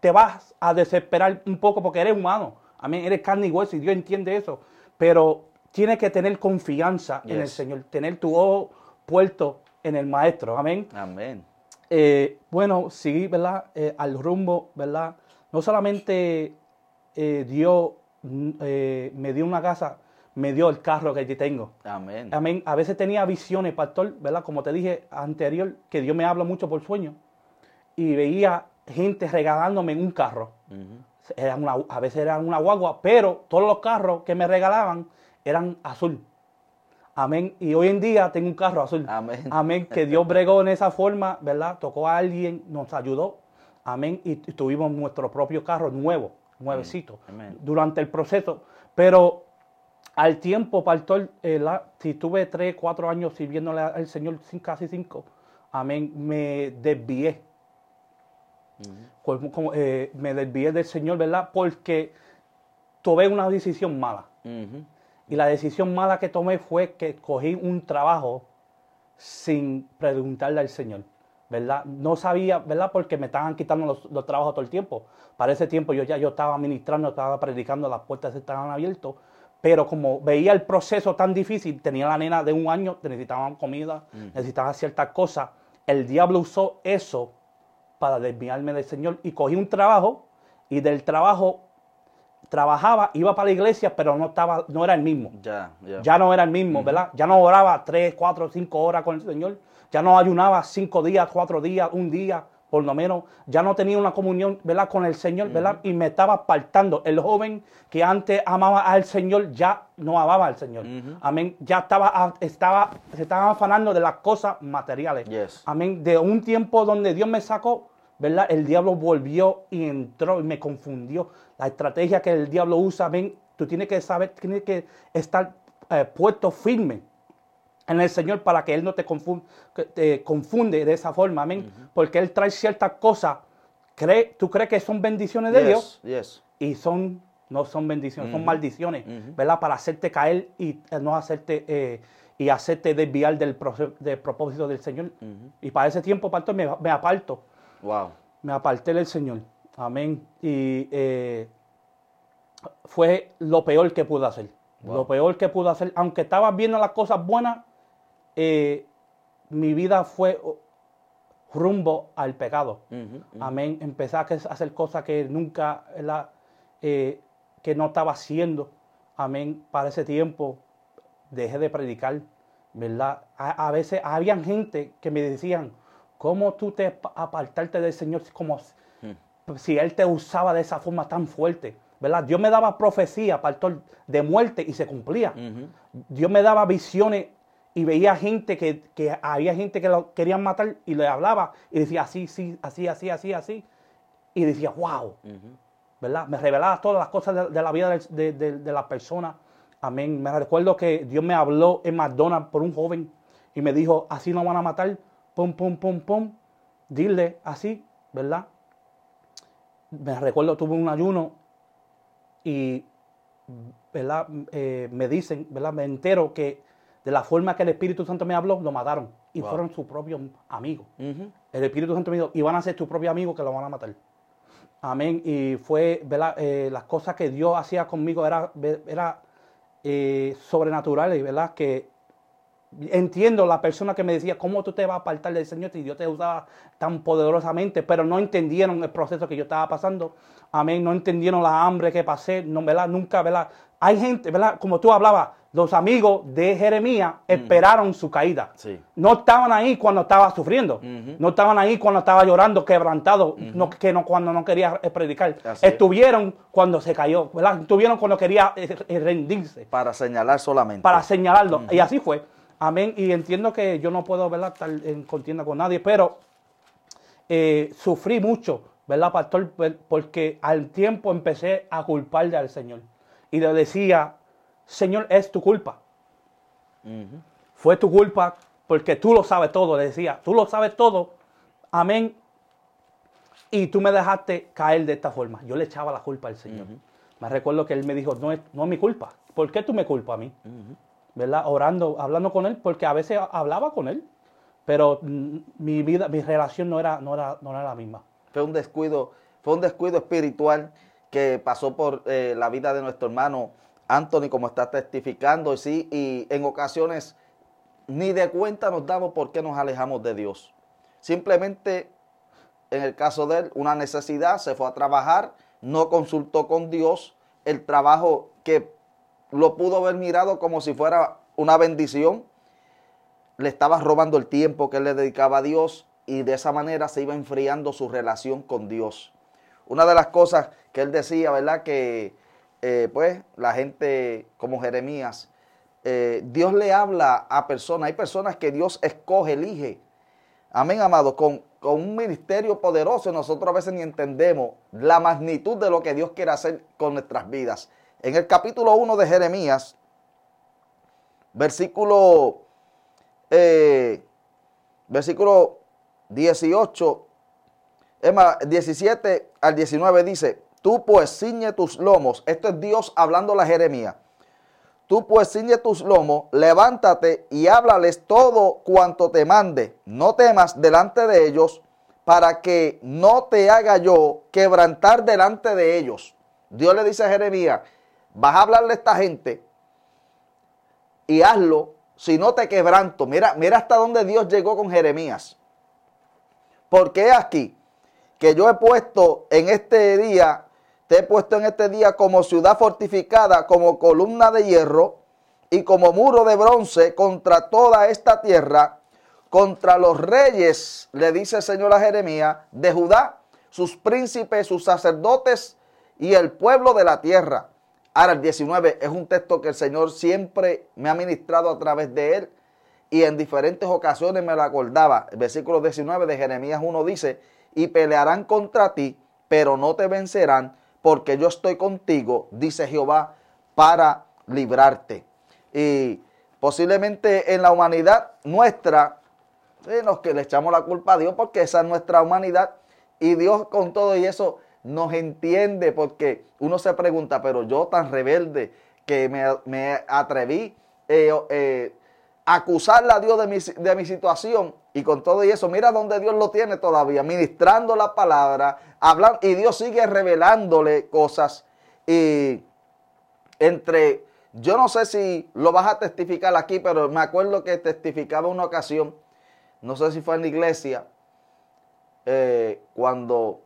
te vas a desesperar un poco porque eres humano. Amén. Eres carne y hueso y Dios entiende eso. Pero tienes que tener confianza en el Señor. Tener tu ojo puesto en el Maestro. Amén. Amén. Eh, bueno, sí, ¿verdad? al rumbo, ¿verdad? No solamente Dios Mm, eh, me dio una casa, me dio el carro que yo tengo. Amén. Amén. A veces tenía visiones, pastor, ¿verdad? Como te dije anterior, que Dios me habla mucho por sueño. Y veía gente regalándome un carro. Era una- a veces eran una guagua, pero todos los carros que me regalaban eran azul. Amén. Y hoy en día tengo un carro azul. Amén. Amén. Que Dios bregó en esa forma, ¿verdad? Tocó a alguien, nos ayudó. Amén. Y tuvimos nuestro propio carro nuevo, nuevecito, Amén. durante el proceso. Pero al tiempo, pastor, eh, la- si tuve tres, cuatro años sirviéndole al Señor, casi cinco, amén, me desvié. Como- como, eh, me desvié del Señor, ¿verdad? Porque tomé una decisión mala. Y la decisión mala que tomé fue que cogí un trabajo sin preguntarle al Señor, ¿verdad? No sabía, ¿verdad? Porque me estaban quitando los, los trabajos todo el tiempo. Para ese tiempo yo ya yo estaba ministrando, estaba predicando, las puertas estaban abiertas. Pero como veía el proceso tan difícil, tenía la nena de un año, necesitaban comida, necesitaban ciertas cosas. El diablo usó eso para desviarme del Señor y cogí un trabajo y del trabajo trabajaba, iba para la iglesia, pero no estaba, no era el mismo. Ya, ya. Ya no era el mismo, ¿verdad? Ya no oraba tres, cuatro, cinco horas con el Señor. Ya no ayunaba cinco días, cuatro días, un día, por lo menos. Ya no tenía una comunión, ¿verdad? Con el Señor, ¿verdad? Y me estaba apartando. El joven que antes amaba al Señor ya no amaba al Señor. Amén. Ya estaba, estaba, se estaba afanando de las cosas materiales. Yes. Amén. De un tiempo donde Dios me sacó, ¿verdad? El diablo volvió y entró y me confundió. La estrategia que el diablo usa, amén. Tú tienes que saber, tienes que estar eh, puesto firme en el Señor para que Él no te confunde, te confunde de esa forma, amén. Porque Él trae ciertas cosas, cree, tú crees que son bendiciones de Yes, Dios yes. y son no son bendiciones, son maldiciones, ¿verdad? Para hacerte caer y eh, no hacerte eh, y hacerte desviar del, del propósito del Señor. Y para ese tiempo, pastor, me, me aparto, Wow. me aparté del Señor. Amén. Y eh, fue lo peor que pude hacer. Lo peor que pude hacer, aunque estaba viendo las cosas buenas, eh, mi vida fue oh, rumbo al pecado. Amén. Empecé a hacer cosas que nunca. Eh, que no estaba haciendo. Amén. Para ese tiempo dejé de predicar, ¿verdad? A, a veces había gente que me decían, ¿cómo tú te ap- apartarte del Señor como si- si Él te usaba de esa forma tan fuerte? ¿Verdad? Dios me daba profecía, pastor, de muerte y se cumplía. Dios me daba visiones y veía gente que, que había gente que lo querían matar y le hablaba y decía así, sí, así, así, así, así. Y decía, wow, ¿verdad? Me revelaba todas las cosas de, de la vida de, de- de la persona. Amén. Me recuerdo que Dios me habló en McDonald's por un joven y me dijo, así no van a matar, pum, pum, pum, pum. Dile así, ¿verdad? Me recuerdo, tuve un ayuno y ¿verdad? Eh, me dicen, ¿verdad? Me entero que de la forma que el Espíritu Santo me habló, lo mataron. Y Wow. fueron sus propios amigos. El Espíritu Santo me dijo, y van a ser tu propio amigo que lo van a matar. Amén. Y fue, ¿verdad? Eh, las cosas que Dios hacía conmigo era, era eh, sobrenaturales, ¿verdad? Que entiendo la persona que me decía, ¿cómo tú te vas a apartar del Señor si Dios te usaba tan poderosamente? Pero no entendieron el proceso que yo estaba pasando. Amén. No entendieron la hambre que pasé. No, ¿verdad? Nunca, ¿verdad? Hay gente, ¿verdad? Como tú hablabas, los amigos de Jeremías esperaron su caída. Sí. No estaban ahí cuando estaba sufriendo. No estaban ahí cuando estaba llorando, quebrantado, no, que no, cuando no quería eh, predicar. Así es. Estuvieron cuando se cayó, ¿verdad? Estuvieron cuando quería eh, rendirse Para señalar solamente. para señalarlo. Y así fue. Amén. Y entiendo que yo no puedo ¿verdad? estar en contienda con nadie, pero eh, sufrí mucho, ¿verdad, pastor? Por- Porque al tiempo empecé a culparle al Señor. Y le decía, Señor, es tu culpa. Fue tu culpa porque tú lo sabes todo. Le decía, tú lo sabes todo. Amén. Y tú me dejaste caer de esta forma. Yo le echaba la culpa al Señor. Me recuerdo que él me dijo, no es, no es mi culpa. ¿Por qué tú me culpas a mí? ¿Verdad? Orando, hablando con él, porque a veces hablaba con él, pero mm, mi vida, mi relación no era, no era, no era la misma. Fue un descuido, fue un descuido espiritual que pasó por eh, la vida de nuestro hermano Anthony, como está testificando, sí, y en ocasiones ni de cuenta nos damos por qué nos alejamos de Dios. Simplemente, en el caso de él, una necesidad, se fue a trabajar, no consultó con Dios, el trabajo que lo pudo haber mirado como si fuera una bendición. Le estaba robando el tiempo que él le dedicaba a Dios y de esa manera se iba enfriando su relación con Dios. Una de las cosas que él decía, ¿verdad? Que eh, pues la gente como Jeremías, eh, Dios le habla a personas, hay personas que Dios escoge, elige. Amén, amado, con, con un ministerio poderoso. Nosotros a veces ni entendemos la magnitud de lo que Dios quiere hacer con nuestras vidas. En el capítulo 1 de Jeremías, versículo, eh, versículo 18, es 17 al 19 dice, tú pues ciñe tus lomos, esto es Dios hablando a Jeremías, tú pues ciñe tus lomos, levántate y háblales todo cuanto te mande, no temas delante de ellos, para que no te haga yo quebrantar delante de ellos. Dios le dice a Jeremías, vas a hablarle a esta gente y hazlo si no te quebranto. Mira, mira hasta dónde Dios llegó con Jeremías. Porque aquí que yo he puesto en este día, te he puesto en este día como ciudad fortificada, como columna de hierro y como muro de bronce contra toda esta tierra, contra los reyes, le dice el Señor a Jeremías, de Judá, sus príncipes, sus sacerdotes y el pueblo de la tierra. Ahora el 19 es un texto que el Señor siempre me ha ministrado a través de él y en diferentes ocasiones me lo acordaba. El versículo 19 de Jeremías 1 dice, y pelearán contra ti, pero no te vencerán, porque yo estoy contigo, dice Jehová, para librarte. Y posiblemente en la humanidad nuestra, los que le echamos la culpa a Dios, porque esa es nuestra humanidad, y Dios con todo y eso nos entiende porque uno se pregunta, pero yo tan rebelde que me, atreví eh, eh, a acusarle a Dios de mi, de mi situación y con todo y eso, mira dónde Dios lo tiene todavía, ministrando la palabra, hablando, y Dios sigue revelándole cosas. Y entre, yo no sé si lo vas a testificar aquí, pero me acuerdo que testificaba una ocasión, no sé si fue en la iglesia, eh, cuando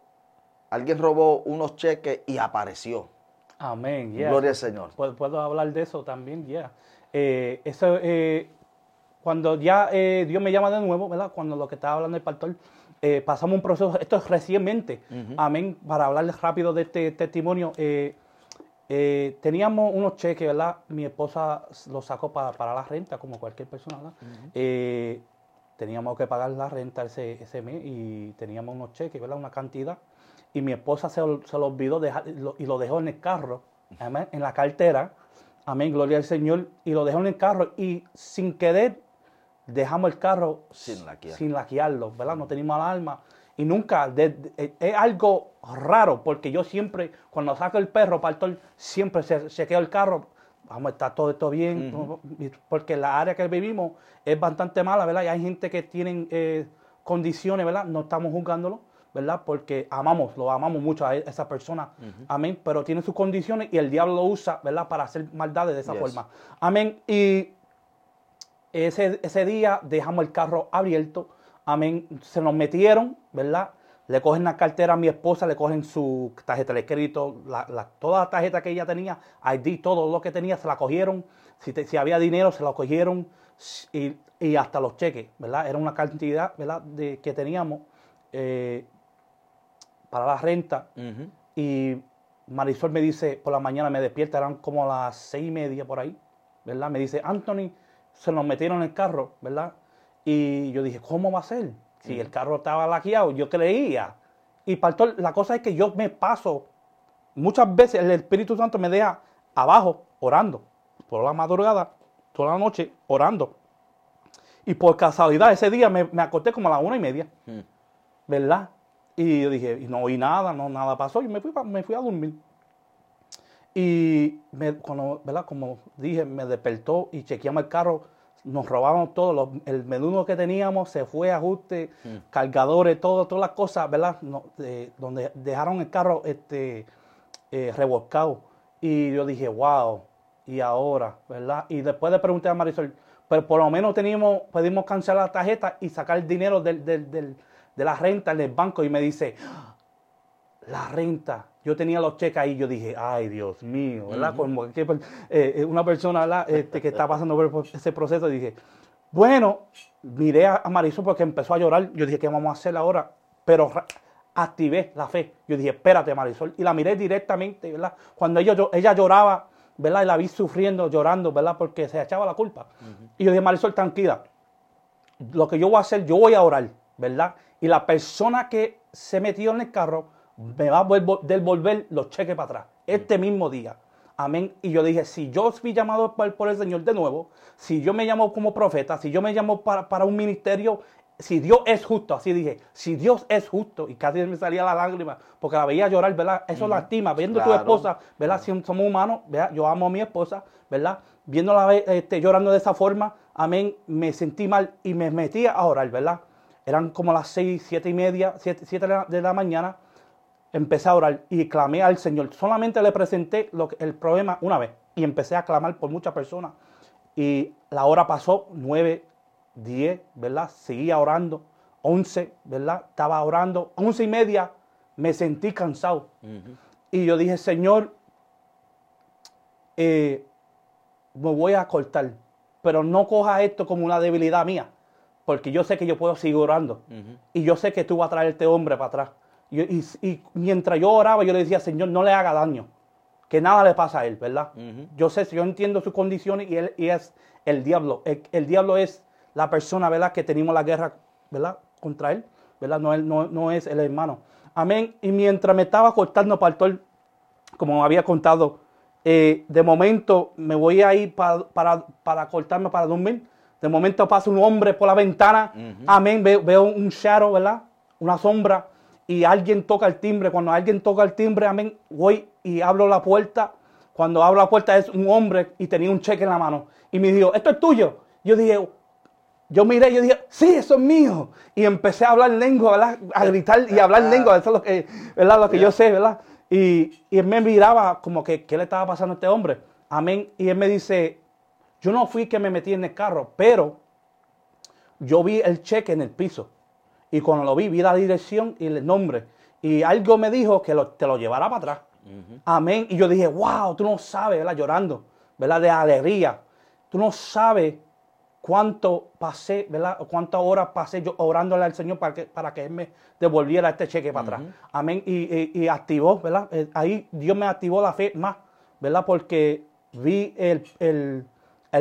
Alguien robó unos cheques y apareció. Amén. Gloria al Señor. Puedo, hablar de eso también, ya. Eh, eso, eh, cuando ya eh, Dios me llama de nuevo, ¿verdad? Cuando lo que estaba hablando el pastor, pasamos un proceso, esto es recientemente, amén, para hablarles rápido de este testimonio. teníamos unos cheques, ¿verdad? Mi esposa los sacó para, la renta, como cualquier persona, ¿verdad? teníamos que pagar la renta ese, ese mes y teníamos unos cheques, ¿verdad? Una cantidad y mi esposa se, se lo olvidó dejar, y lo dejó en el carro, en la cartera, amén, gloria al Señor, y lo dejó en el carro y sin querer dejamos el carro sin, laquearlo, ¿verdad? No teníamos alarma. Y nunca, es algo raro porque yo siempre, cuando saco el perro, pastor, siempre se chequeo el carro, vamos, está todo esto bien, porque la área que vivimos es bastante mala, ¿verdad? Y hay gente que tienen eh, condiciones, ¿verdad? No estamos juzgándolo ¿verdad? Porque amamos, lo amamos mucho a e, esa persona, amén, pero tiene sus condiciones y el diablo lo usa, ¿verdad? Para hacer maldades de esa forma, amén. Y ese, ese día dejamos el carro abierto, amén, se nos metieron, ¿verdad? Le cogen la cartera a mi esposa, le cogen su tarjeta de crédito, la, toda la tarjeta que ella tenía, ID, todo lo que tenía, se la cogieron. Si, si había dinero, se la cogieron y, y, hasta los cheques, ¿verdad? Era una cantidad, ¿verdad? De, que teníamos. Eh, para la renta. Y Marisol me dice, por la mañana me despierta, eran como las seis y media por ahí, ¿verdad? Me dice, Anthony, se nos metieron en el carro, ¿verdad? Y yo dije, ¿cómo va a ser? Si el carro estaba laqueado, yo creía. Y pastor, la cosa es que yo me paso, muchas veces el Espíritu Santo me deja abajo orando, por la madrugada, toda la noche orando. Y por casualidad ese día me, me acosté como a las una y media, ¿verdad? Y yo dije, y no oí nada, no, nada pasó, y me fui, me fui a dormir. Y me, cuando, ¿verdad? Como dije, me despertó y chequeamos el carro, nos robamos todo, el menudo que teníamos se fue, ajuste, mm. cargadores, todo, todas las cosas, ¿verdad? donde dejaron el carro este, eh, revolcado. Y yo dije, wow, y ahora, ¿verdad? Y después de preguntar a Marisol, pero por lo menos teníamos, pudimos cancelar la tarjeta y sacar el dinero del de la renta en el banco y me dice, la renta. Yo tenía los cheques ahí, yo dije, ay Dios mío, ¿verdad? Como que eh, eh, una persona ¿verdad? Este, que está pasando por ese proceso, dije, bueno, miré a Marisol porque empezó a llorar. Yo dije, ¿qué vamos a hacer ahora? Pero activé la fe. Yo dije, espérate, Marisol. Y la miré directamente, ¿verdad? Cuando ella, ella lloraba, ¿verdad? Y la vi sufriendo, llorando, ¿verdad? Porque se echaba la culpa. Y yo dije, Marisol, tranquila. Lo que yo voy a hacer, yo voy a orar, ¿verdad? Y la persona que se metió en el carro me va a devolver los cheques para atrás. Este mismo día. Amén. Y yo dije, si yo fui llamado por, el Señor de nuevo, si yo me llamo como profeta, si yo me llamo para, para un ministerio, si Dios es justo, así dije, si Dios es justo, y casi me salía la lágrima, porque la veía llorar, ¿verdad? Eso lastima, viendo a tu esposa, ¿verdad? Si somos humanos, ¿verdad? Yo amo a mi esposa, ¿verdad? Viéndola este, llorando de esa forma, amén, me sentí mal y me metí a orar, ¿verdad? Eran como las seis, siete y media, siete, siete de la mañana, empecé a orar y clamé al Señor. Solamente le presenté lo el problema una vez y empecé a clamar por muchas personas. Y la hora pasó, nueve, diez, ¿verdad? Seguía orando. Once, ¿verdad? Estaba orando. Once y media me sentí cansado. Y yo dije, Señor, eh, me voy a cortar. Pero no coja esto como una debilidad mía. Porque yo sé que yo puedo seguir orando. Y yo sé que tú vas a traer este hombre para atrás. Y, mientras yo oraba, yo le decía, Señor, no le haga daño, que nada le pasa a él, ¿verdad? Yo sé, yo entiendo sus condiciones y él es el diablo. El, diablo es la persona, ¿verdad? Que tenemos la guerra, ¿verdad? Contra él, ¿verdad? No, él, no, es el hermano. Amén. Y mientras me estaba cortando pastor, como había contado, eh, de momento me voy a ir para, para, cortarme para dormir. De momento pasa un hombre por la ventana. Amén. Veo, veo, un shadow, ¿verdad? Una sombra y alguien toca el timbre, cuando alguien toca el timbre, amén, voy y abro la puerta. Cuando abro la puerta es un hombre y tenía un cheque en la mano. Y me dijo, ¿esto es tuyo? Yo dije, yo miré y yo dije, sí, eso es mío. Y empecé a hablar lengua, ¿verdad? A gritar y hablar lengua, eso es lo que, ¿verdad? Lo que yo sé, ¿verdad? Y, y él me miraba como que, ¿qué le estaba pasando a este hombre? Amén. Y él me dice, yo no fui que me metí en el carro, pero yo vi el cheque en el piso. Y cuando lo vi, vi la dirección y el nombre. Y algo me dijo que te lo llevara para atrás. Amén. Y yo dije, wow, tú no sabes, ¿verdad? Llorando, ¿verdad? De alegría. Tú no sabes cuánto pasé, ¿verdad? Cuántas horas pasé yo orándole al Señor para que, para que Él me devolviera este cheque para atrás. Amén. Y, activó, ¿verdad? Eh, ahí Dios me activó la fe más, ¿verdad? Porque vi el,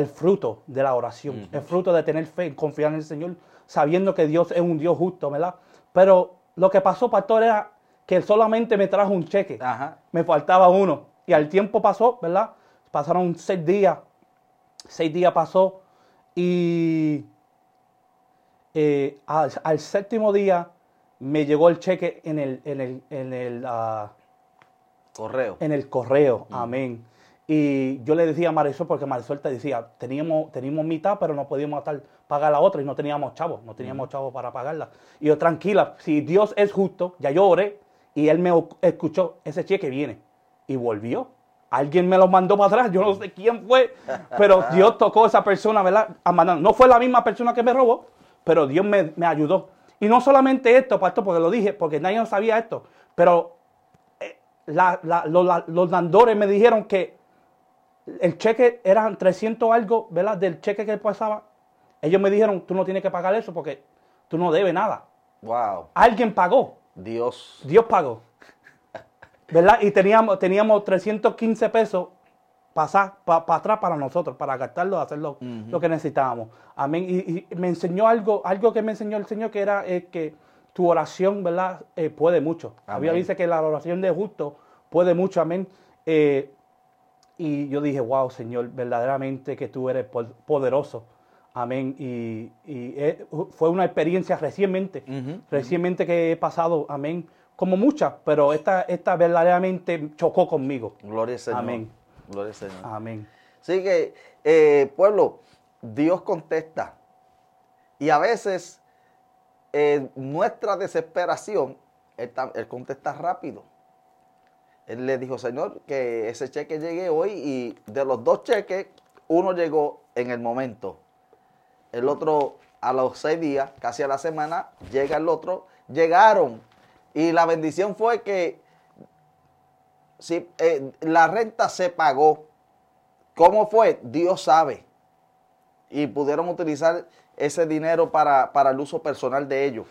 fruto de la oración, el fruto de tener fe, confiar en el Señor sabiendo que Dios es un Dios justo, ¿verdad? Pero lo que pasó, pastor, era que él solamente me trajo un cheque. Me faltaba uno. Y al tiempo pasó, ¿verdad? Pasaron seis días. Seis días pasó. Y eh, al, séptimo día me llegó el cheque en el, en el, en el ah, correo. En el correo. Amén. Y yo le decía a Marisol, porque Marisol te decía, teníamos, teníamos mitad, pero no podíamos pagar la otra y no teníamos chavos, no teníamos chavos para pagarla. Y yo, tranquila, si Dios es justo, ya yo oré y Él me escuchó, ese cheque viene. Y volvió. Alguien me lo mandó para atrás, yo no sé quién fue, pero Dios tocó a esa persona, ¿verdad? A mandar. No fue la misma persona que me robó, pero Dios me, ayudó. Y no solamente esto, pastor, porque lo dije, porque nadie sabía esto, pero eh, los, los landores me dijeron que el cheque eran 300 algo, ¿verdad? Del cheque que pasaba. Ellos me dijeron, tú no tienes que pagar eso porque tú no debes nada. Wow. Alguien pagó. Dios. Dios pagó. ¿Verdad? Y teníamos, teníamos 315 pesos pasar para atrás para nosotros, para gastarlo, hacer lo, que necesitábamos. Amén. Y, me enseñó algo, algo que me enseñó el Señor, que era eh, que tu oración, ¿verdad? Eh, puede mucho. Había dice que la oración de justo puede mucho. Amén. Eh, y yo dije, wow, Señor, verdaderamente que tú eres poderoso. Amén. Y, eh, fue una experiencia recientemente, recientemente que he pasado, amén, como muchas, pero esta, esta verdaderamente chocó conmigo. Gloria al Señor. Amén. Gloria al Señor. Amén. Así que, eh, pueblo, Dios contesta. Y a veces, nuestra desesperación, él contesta rápido. Él le dijo, Señor, que ese cheque llegue hoy y de los dos cheques, uno llegó en el momento. El otro a los seis días, casi a la semana, llega el otro. Llegaron. Y la bendición fue que si eh, la renta se pagó, ¿cómo fue? Dios sabe. Y pudieron utilizar ese dinero para, para el uso personal de ellos.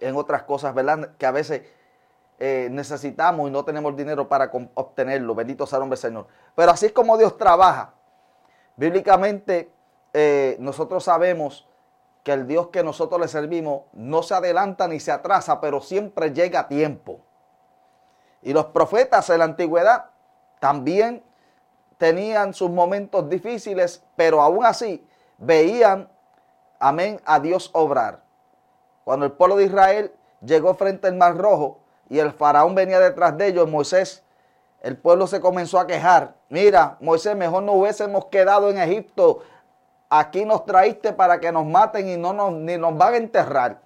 En otras cosas, ¿verdad? Que a veces eh, necesitamos y no tenemos dinero para obtenerlo. Bendito sea el nombre Señor. Pero así es como Dios trabaja. Bíblicamente, eh, nosotros sabemos que el Dios que nosotros le servimos no se adelanta ni se atrasa, pero siempre llega a tiempo. Y los profetas en la antigüedad también tenían sus momentos difíciles, pero aún así veían, amén, a Dios obrar. Cuando el pueblo de Israel llegó frente al Mar Rojo, y el faraón venía detrás de ellos, Moisés, el pueblo se comenzó a quejar. Mira, Moisés, mejor no hubiésemos quedado en Egipto. Aquí nos traíste para que nos maten y no nos, ni nos van a enterrar.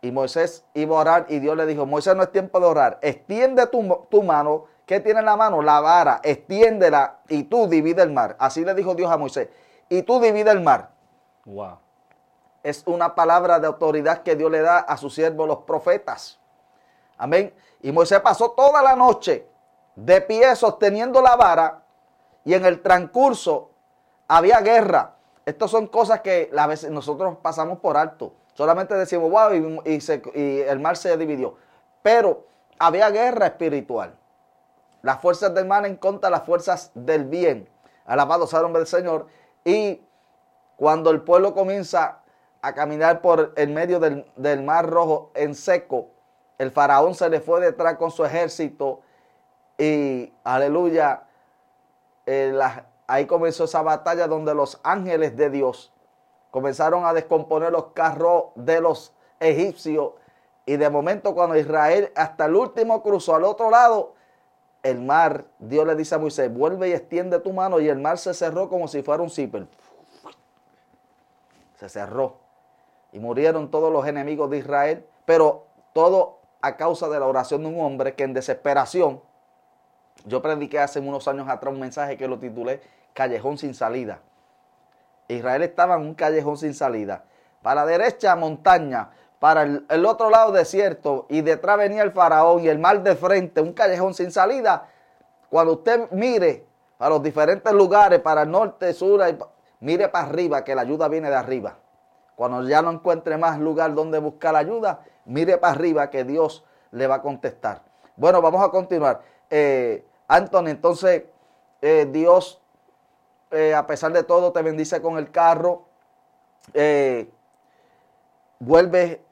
Y Moisés iba a orar y Dios le dijo, Moisés no es tiempo de orar, extiende tu, tu mano. ¿Qué tiene en la mano? La vara, extiéndela y tú divide el mar. Así le dijo Dios a Moisés. Y tú divide el mar. Wow. Es una palabra de autoridad que Dios le da a sus siervos los profetas. Amén. Y Moisés pasó toda la noche de pie sosteniendo la vara y en el transcurso había guerra. Estas son cosas que a veces nosotros pasamos por alto. Solamente decimos, wow, y, el mar se dividió. Pero había guerra espiritual. Las fuerzas del mal en contra de las fuerzas del bien. Alabado sea el nombre del Señor. Y cuando el pueblo comienza a caminar por el medio del, del mar rojo en seco, el faraón se le fue detrás con su ejército y aleluya, eh, ahí comenzó esa batalla donde los ángeles de Dios comenzaron a descomponer los carros de los egipcios y de momento cuando Israel hasta el último cruzó al otro lado, el mar, Dios le dice a Moisés, vuelve y extiende tu mano y el mar se cerró como si fuera un zipper. Se cerró y murieron todos los enemigos de Israel, pero todo a causa de la oración de un hombre que en desesperación, yo prediqué hace unos años atrás un mensaje que lo titulé Callejón sin salida. Israel estaba en un callejón sin salida. Para la derecha montaña, para el, otro lado desierto y detrás venía el faraón y el mar de frente, un callejón sin salida. Cuando usted mire a los diferentes lugares, para el norte, sur, mire para arriba, que la ayuda viene de arriba. Cuando ya no encuentre más lugar donde buscar ayuda, mire para arriba que Dios le va a contestar. Bueno, vamos a continuar. Eh, Anthony, entonces eh, Dios, eh, a pesar de todo, te bendice con el carro. Eh, vuelve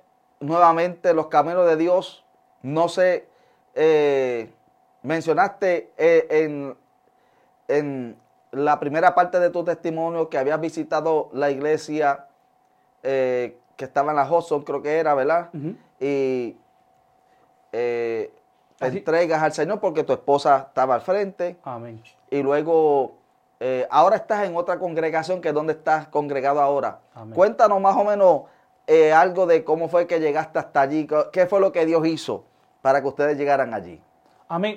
nuevamente los caminos de Dios. No sé, mencionaste en, en la primera parte de tu testimonio que habías visitado la iglesia que estaba en la Hudson, creo que era, ¿verdad? Y eh, entregas al Señor porque tu esposa estaba al frente. Amén. Y luego, eh, ahora estás en otra congregación que es donde estás congregado ahora. Cuéntanos más o menos eh, algo de cómo fue que llegaste hasta allí, qué fue lo que Dios hizo para que ustedes llegaran allí. Amén.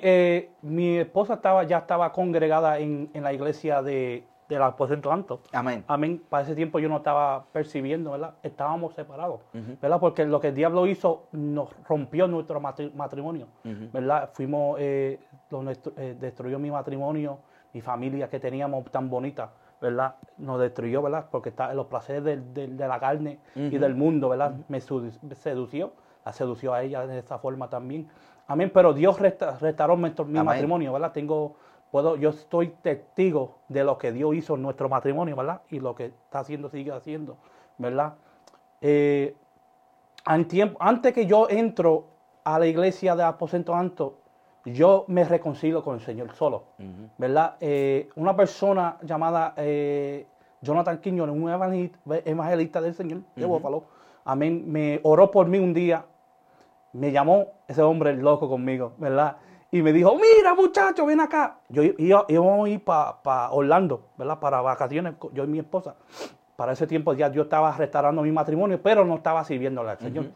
Mi esposa estaba, ya estaba congregada en, en la iglesia de, del aposento alto. Amén. Amén. Para ese tiempo yo no estaba percibiendo, ¿verdad? Estábamos separados, ¿verdad? Porque lo que el diablo hizo nos rompió nuestro matrimonio, ¿verdad? Fuimos, eh, eh, destruyó mi matrimonio, mi familia que teníamos tan bonita, ¿verdad? Nos destruyó, ¿verdad? Porque está en los placeres de, la carne y del mundo, ¿verdad? Me sedució, la sedució a ella de esa forma también. Amén. Pero Dios restauró mi matrimonio, ¿verdad? Tengo puedo, yo estoy testigo de lo que Dios hizo en nuestro matrimonio, ¿verdad? Y lo que está haciendo, sigue haciendo, ¿verdad? Eh, antes que yo entro a la iglesia de Aposento Alto, yo me reconcilio con el Señor solo, ¿verdad? Eh, una persona llamada eh, Jonathan Quiñones, un evangelista del Señor de uh amén, me oró por mí un día, me llamó ese hombre loco conmigo, ¿verdad? Y me dijo, mira muchacho, ven acá. Yo iba, íbamos a ir para Orlando, ¿verdad? Para vacaciones, yo y mi esposa. Para ese tiempo ya yo estaba restaurando mi matrimonio, pero no estaba sirviéndole al Señor.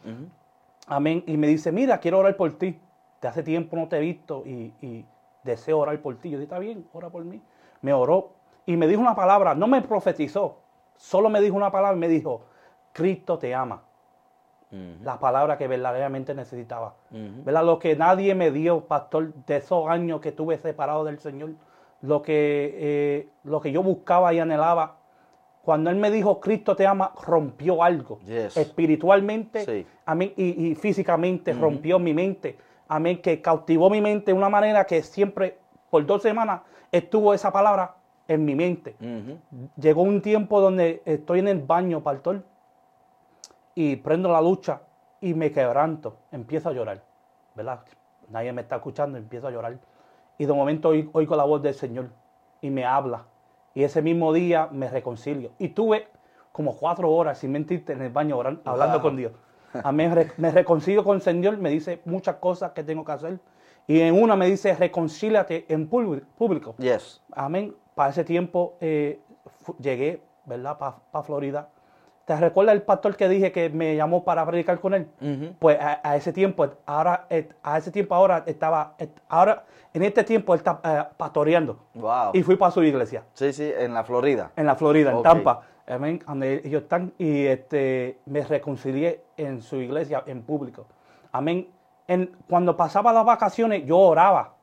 Amén. Y me dice, mira, quiero orar por ti. De hace tiempo no te he visto y, deseo orar por ti. Yo dije, está bien, ora por mí. Me oró y me dijo una palabra, no me profetizó, solo me dijo una palabra y me dijo, Cristo te ama. La palabra que verdaderamente necesitaba. ¿Verdad? Lo que nadie me dio, pastor, de esos años que estuve separado del Señor, lo que, eh, lo que yo buscaba y anhelaba, cuando Él me dijo, Cristo te ama, rompió algo. Yes. Espiritualmente Sí. amén, y, y físicamente rompió mi mente. Amén, que cautivó mi mente de una manera que siempre, por dos semanas, estuvo esa palabra en mi mente. Llegó un tiempo donde estoy en el baño, pastor, y prendo la lucha y me quebranto, empiezo a llorar, ¿verdad? Nadie me está escuchando, empiezo a llorar. Y de momento oigo la voz del Señor y me habla. Y ese mismo día me reconcilio. Y tuve como cuatro horas, sin mentirte, en el baño hablando Wow. con Dios. Amén. Re- Me reconcilio con el Señor, me dice muchas cosas que tengo que hacer. Y en una me dice, reconcíliate en público-. Yes. Amén. Para ese tiempo eh, llegué, ¿verdad? Para Florida. ¿Te recuerdas el pastor que dije que me llamó para predicar con él? Pues a, a ese tiempo, ahora, eh, a ese tiempo ahora estaba, eh, ahora, en este tiempo él está eh, pastoreando. Wow. Y fui para su iglesia, Sí, sí, en la Florida. en la Florida, en. Tampa. Amén. Donde ellos están. Y este, me reconcilié en su iglesia, en público. Amén. En, cuando pasaba las vacaciones, yo oraba.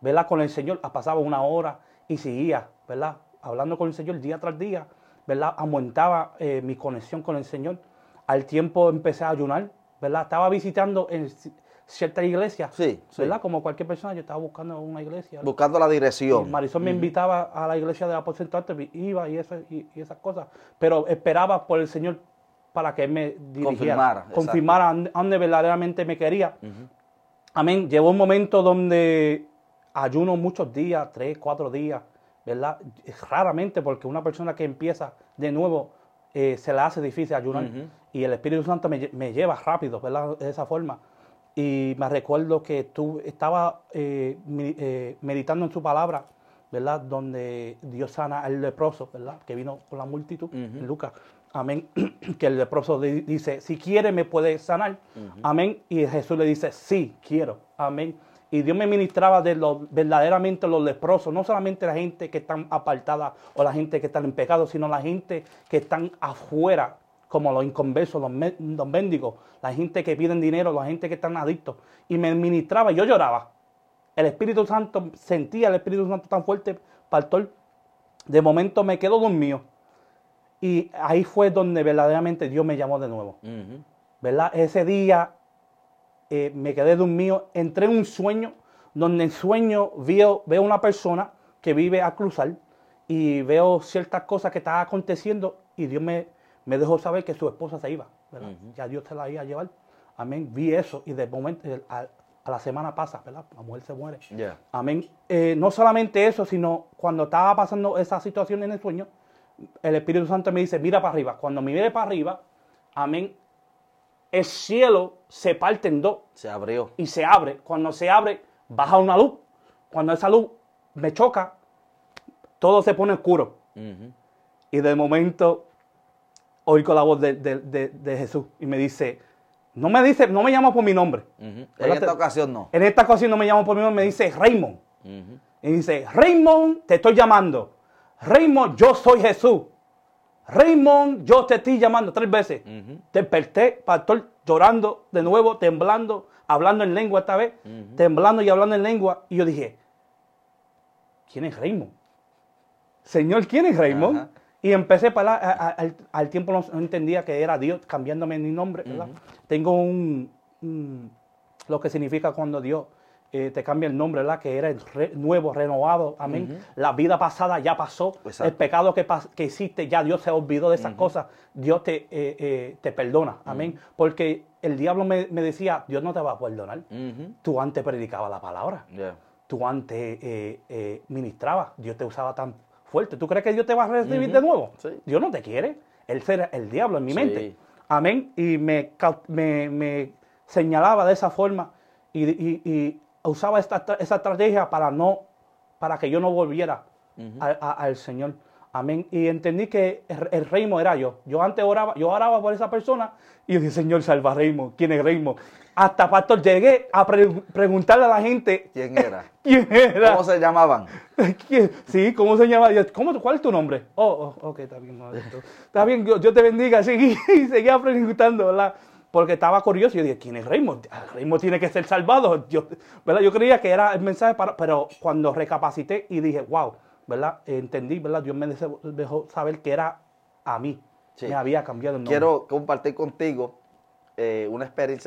¿verdad? Con el Señor, pasaba una hora y seguía, ¿verdad? Hablando con el Señor día tras día, ¿verdad? Aumentaba eh, mi conexión con el Señor. Al tiempo empecé a ayunar, ¿verdad? Estaba visitando en ci- cierta iglesia, Sí, sí. ¿verdad? Como cualquier persona, yo estaba buscando una iglesia. ¿verdad? Buscando la Y dirección. Marisol me invitaba a la iglesia de aposento antes, iba y, eso, y, y esas cosas, pero esperaba por el Señor para que me dirigiera, Confirmara, confirmara a dónde- verdaderamente me quería. Amén. Llegó un momento donde ayuno muchos días, tres, cuatro días, ¿verdad? Raramente, porque una persona que empieza de nuevo eh, se le hace difícil ayunar. Y el Espíritu Santo me, me lleva rápido, ¿verdad? De esa forma. Y me recuerdo que tú estaba eh, eh, meditando en su palabra, ¿verdad? Donde Dios sana al leproso, ¿verdad? Que vino con la multitud, en Lucas. Amén. Que el leproso di- dice, si quiere me puede sanar. Amén. Y Jesús le dice, sí, quiero. Amén. Y Dios me ministraba de los verdaderamente los leprosos, no solamente la gente que están apartada o la gente que están en pecado, sino la gente que están afuera, como los inconversos, los, me- los mendigos, la gente que piden dinero, la gente que están adictos. Y me ministraba y yo lloraba. El Espíritu Santo, sentía el Espíritu Santo tan fuerte, pastor. De momento me quedo dormido. Y ahí fue donde verdaderamente Dios me llamó de nuevo. ¿verdad? Ese día eh, me quedé dormido, entré en un sueño, donde en sueño veo, veo una persona que vive a cruzar y veo ciertas cosas que estaban aconteciendo y Dios me, me dejó saber que su esposa se iba, ¿verdad? Ya Dios se la iba a llevar. Amén. Vi eso y de momento a, a la semana pasa, ¿verdad? La mujer se muere. Amén. Eh, no solamente eso, sino cuando estaba pasando esa situación en el sueño, el Espíritu Santo me dice, mira para arriba. Cuando me mire para arriba, amén, el cielo se parte en dos Se abrió. y se abre. Cuando se abre, baja una luz. Cuando esa luz me choca, todo se pone oscuro. Y de momento oigo la voz de, de- de- de Jesús y me dice, no me dice, no me llama por mi nombre. En esta ocasión no. En esta ocasión no me llama por mi nombre, me dice Raymond. Ujú. Y dice, Raymond, te estoy llamando. Raymond, yo soy Jesús. Raymond, yo te estoy llamando tres veces. Desperté, pastor, llorando de nuevo, temblando, hablando en lengua esta vez, temblando y hablando en lengua. Y yo dije, ¿quién es Raymond? Señor, ¿quién es Raymond? Y empecé para a- a- al, al tiempo no, no entendía que era Dios cambiándome mi nombre, ¿verdad? Tengo un, un- lo que significa cuando Dios eh, te cambia el nombre, ¿verdad? Que eres re- nuevo, renovado, amén. La vida pasada ya pasó, Exacto. el pecado que, hiciste ya Dios se olvidó de esas cosas, Dios te, eh, eh, te perdona, amén. Porque el diablo me, me decía, Dios no te va a perdonar. Tú antes predicabas la palabra tú antes ministrabas, Dios te usaba tan fuerte. ¿Tú crees que Dios te va a recibir de nuevo? Sí. Dios no te quiere. Él será el diablo en mi Sí. mente. Amén. Y me, cau- me, me señalaba de esa forma y, y- y usaba esta, esa estrategia para no, para que yo no volviera a- a- al Señor. Amén. Y entendí que el, el reino era yo. Yo antes oraba, yo oraba por esa persona y yo dije, Señor, salva a Reino. ¿Quién es Reino? Hasta, pastor, llegué a pre- preguntarle a la gente ¿Quién era? quién era. ¿Cómo se llamaban? ¿Quién? Sí, ¿cómo se llama? Yo, ¿Cómo, ¿Cuál es tu nombre? Oh, oh, ok, está bien. está bien, Dios te bendiga. Seguí, seguía preguntando, ¿verdad? Porque estaba curioso y yo dije, ¿quién es Raymond? Ah, Raymond tiene que ser salvado. Yo, ¿verdad? yo creía que era el mensaje para, pero cuando recapacité y dije, wow, ¿verdad? Entendí, ¿verdad? Dios me dejó saber que era a mí. Sí. Me había cambiado el nombre. Quiero compartir contigo eh, una experiencia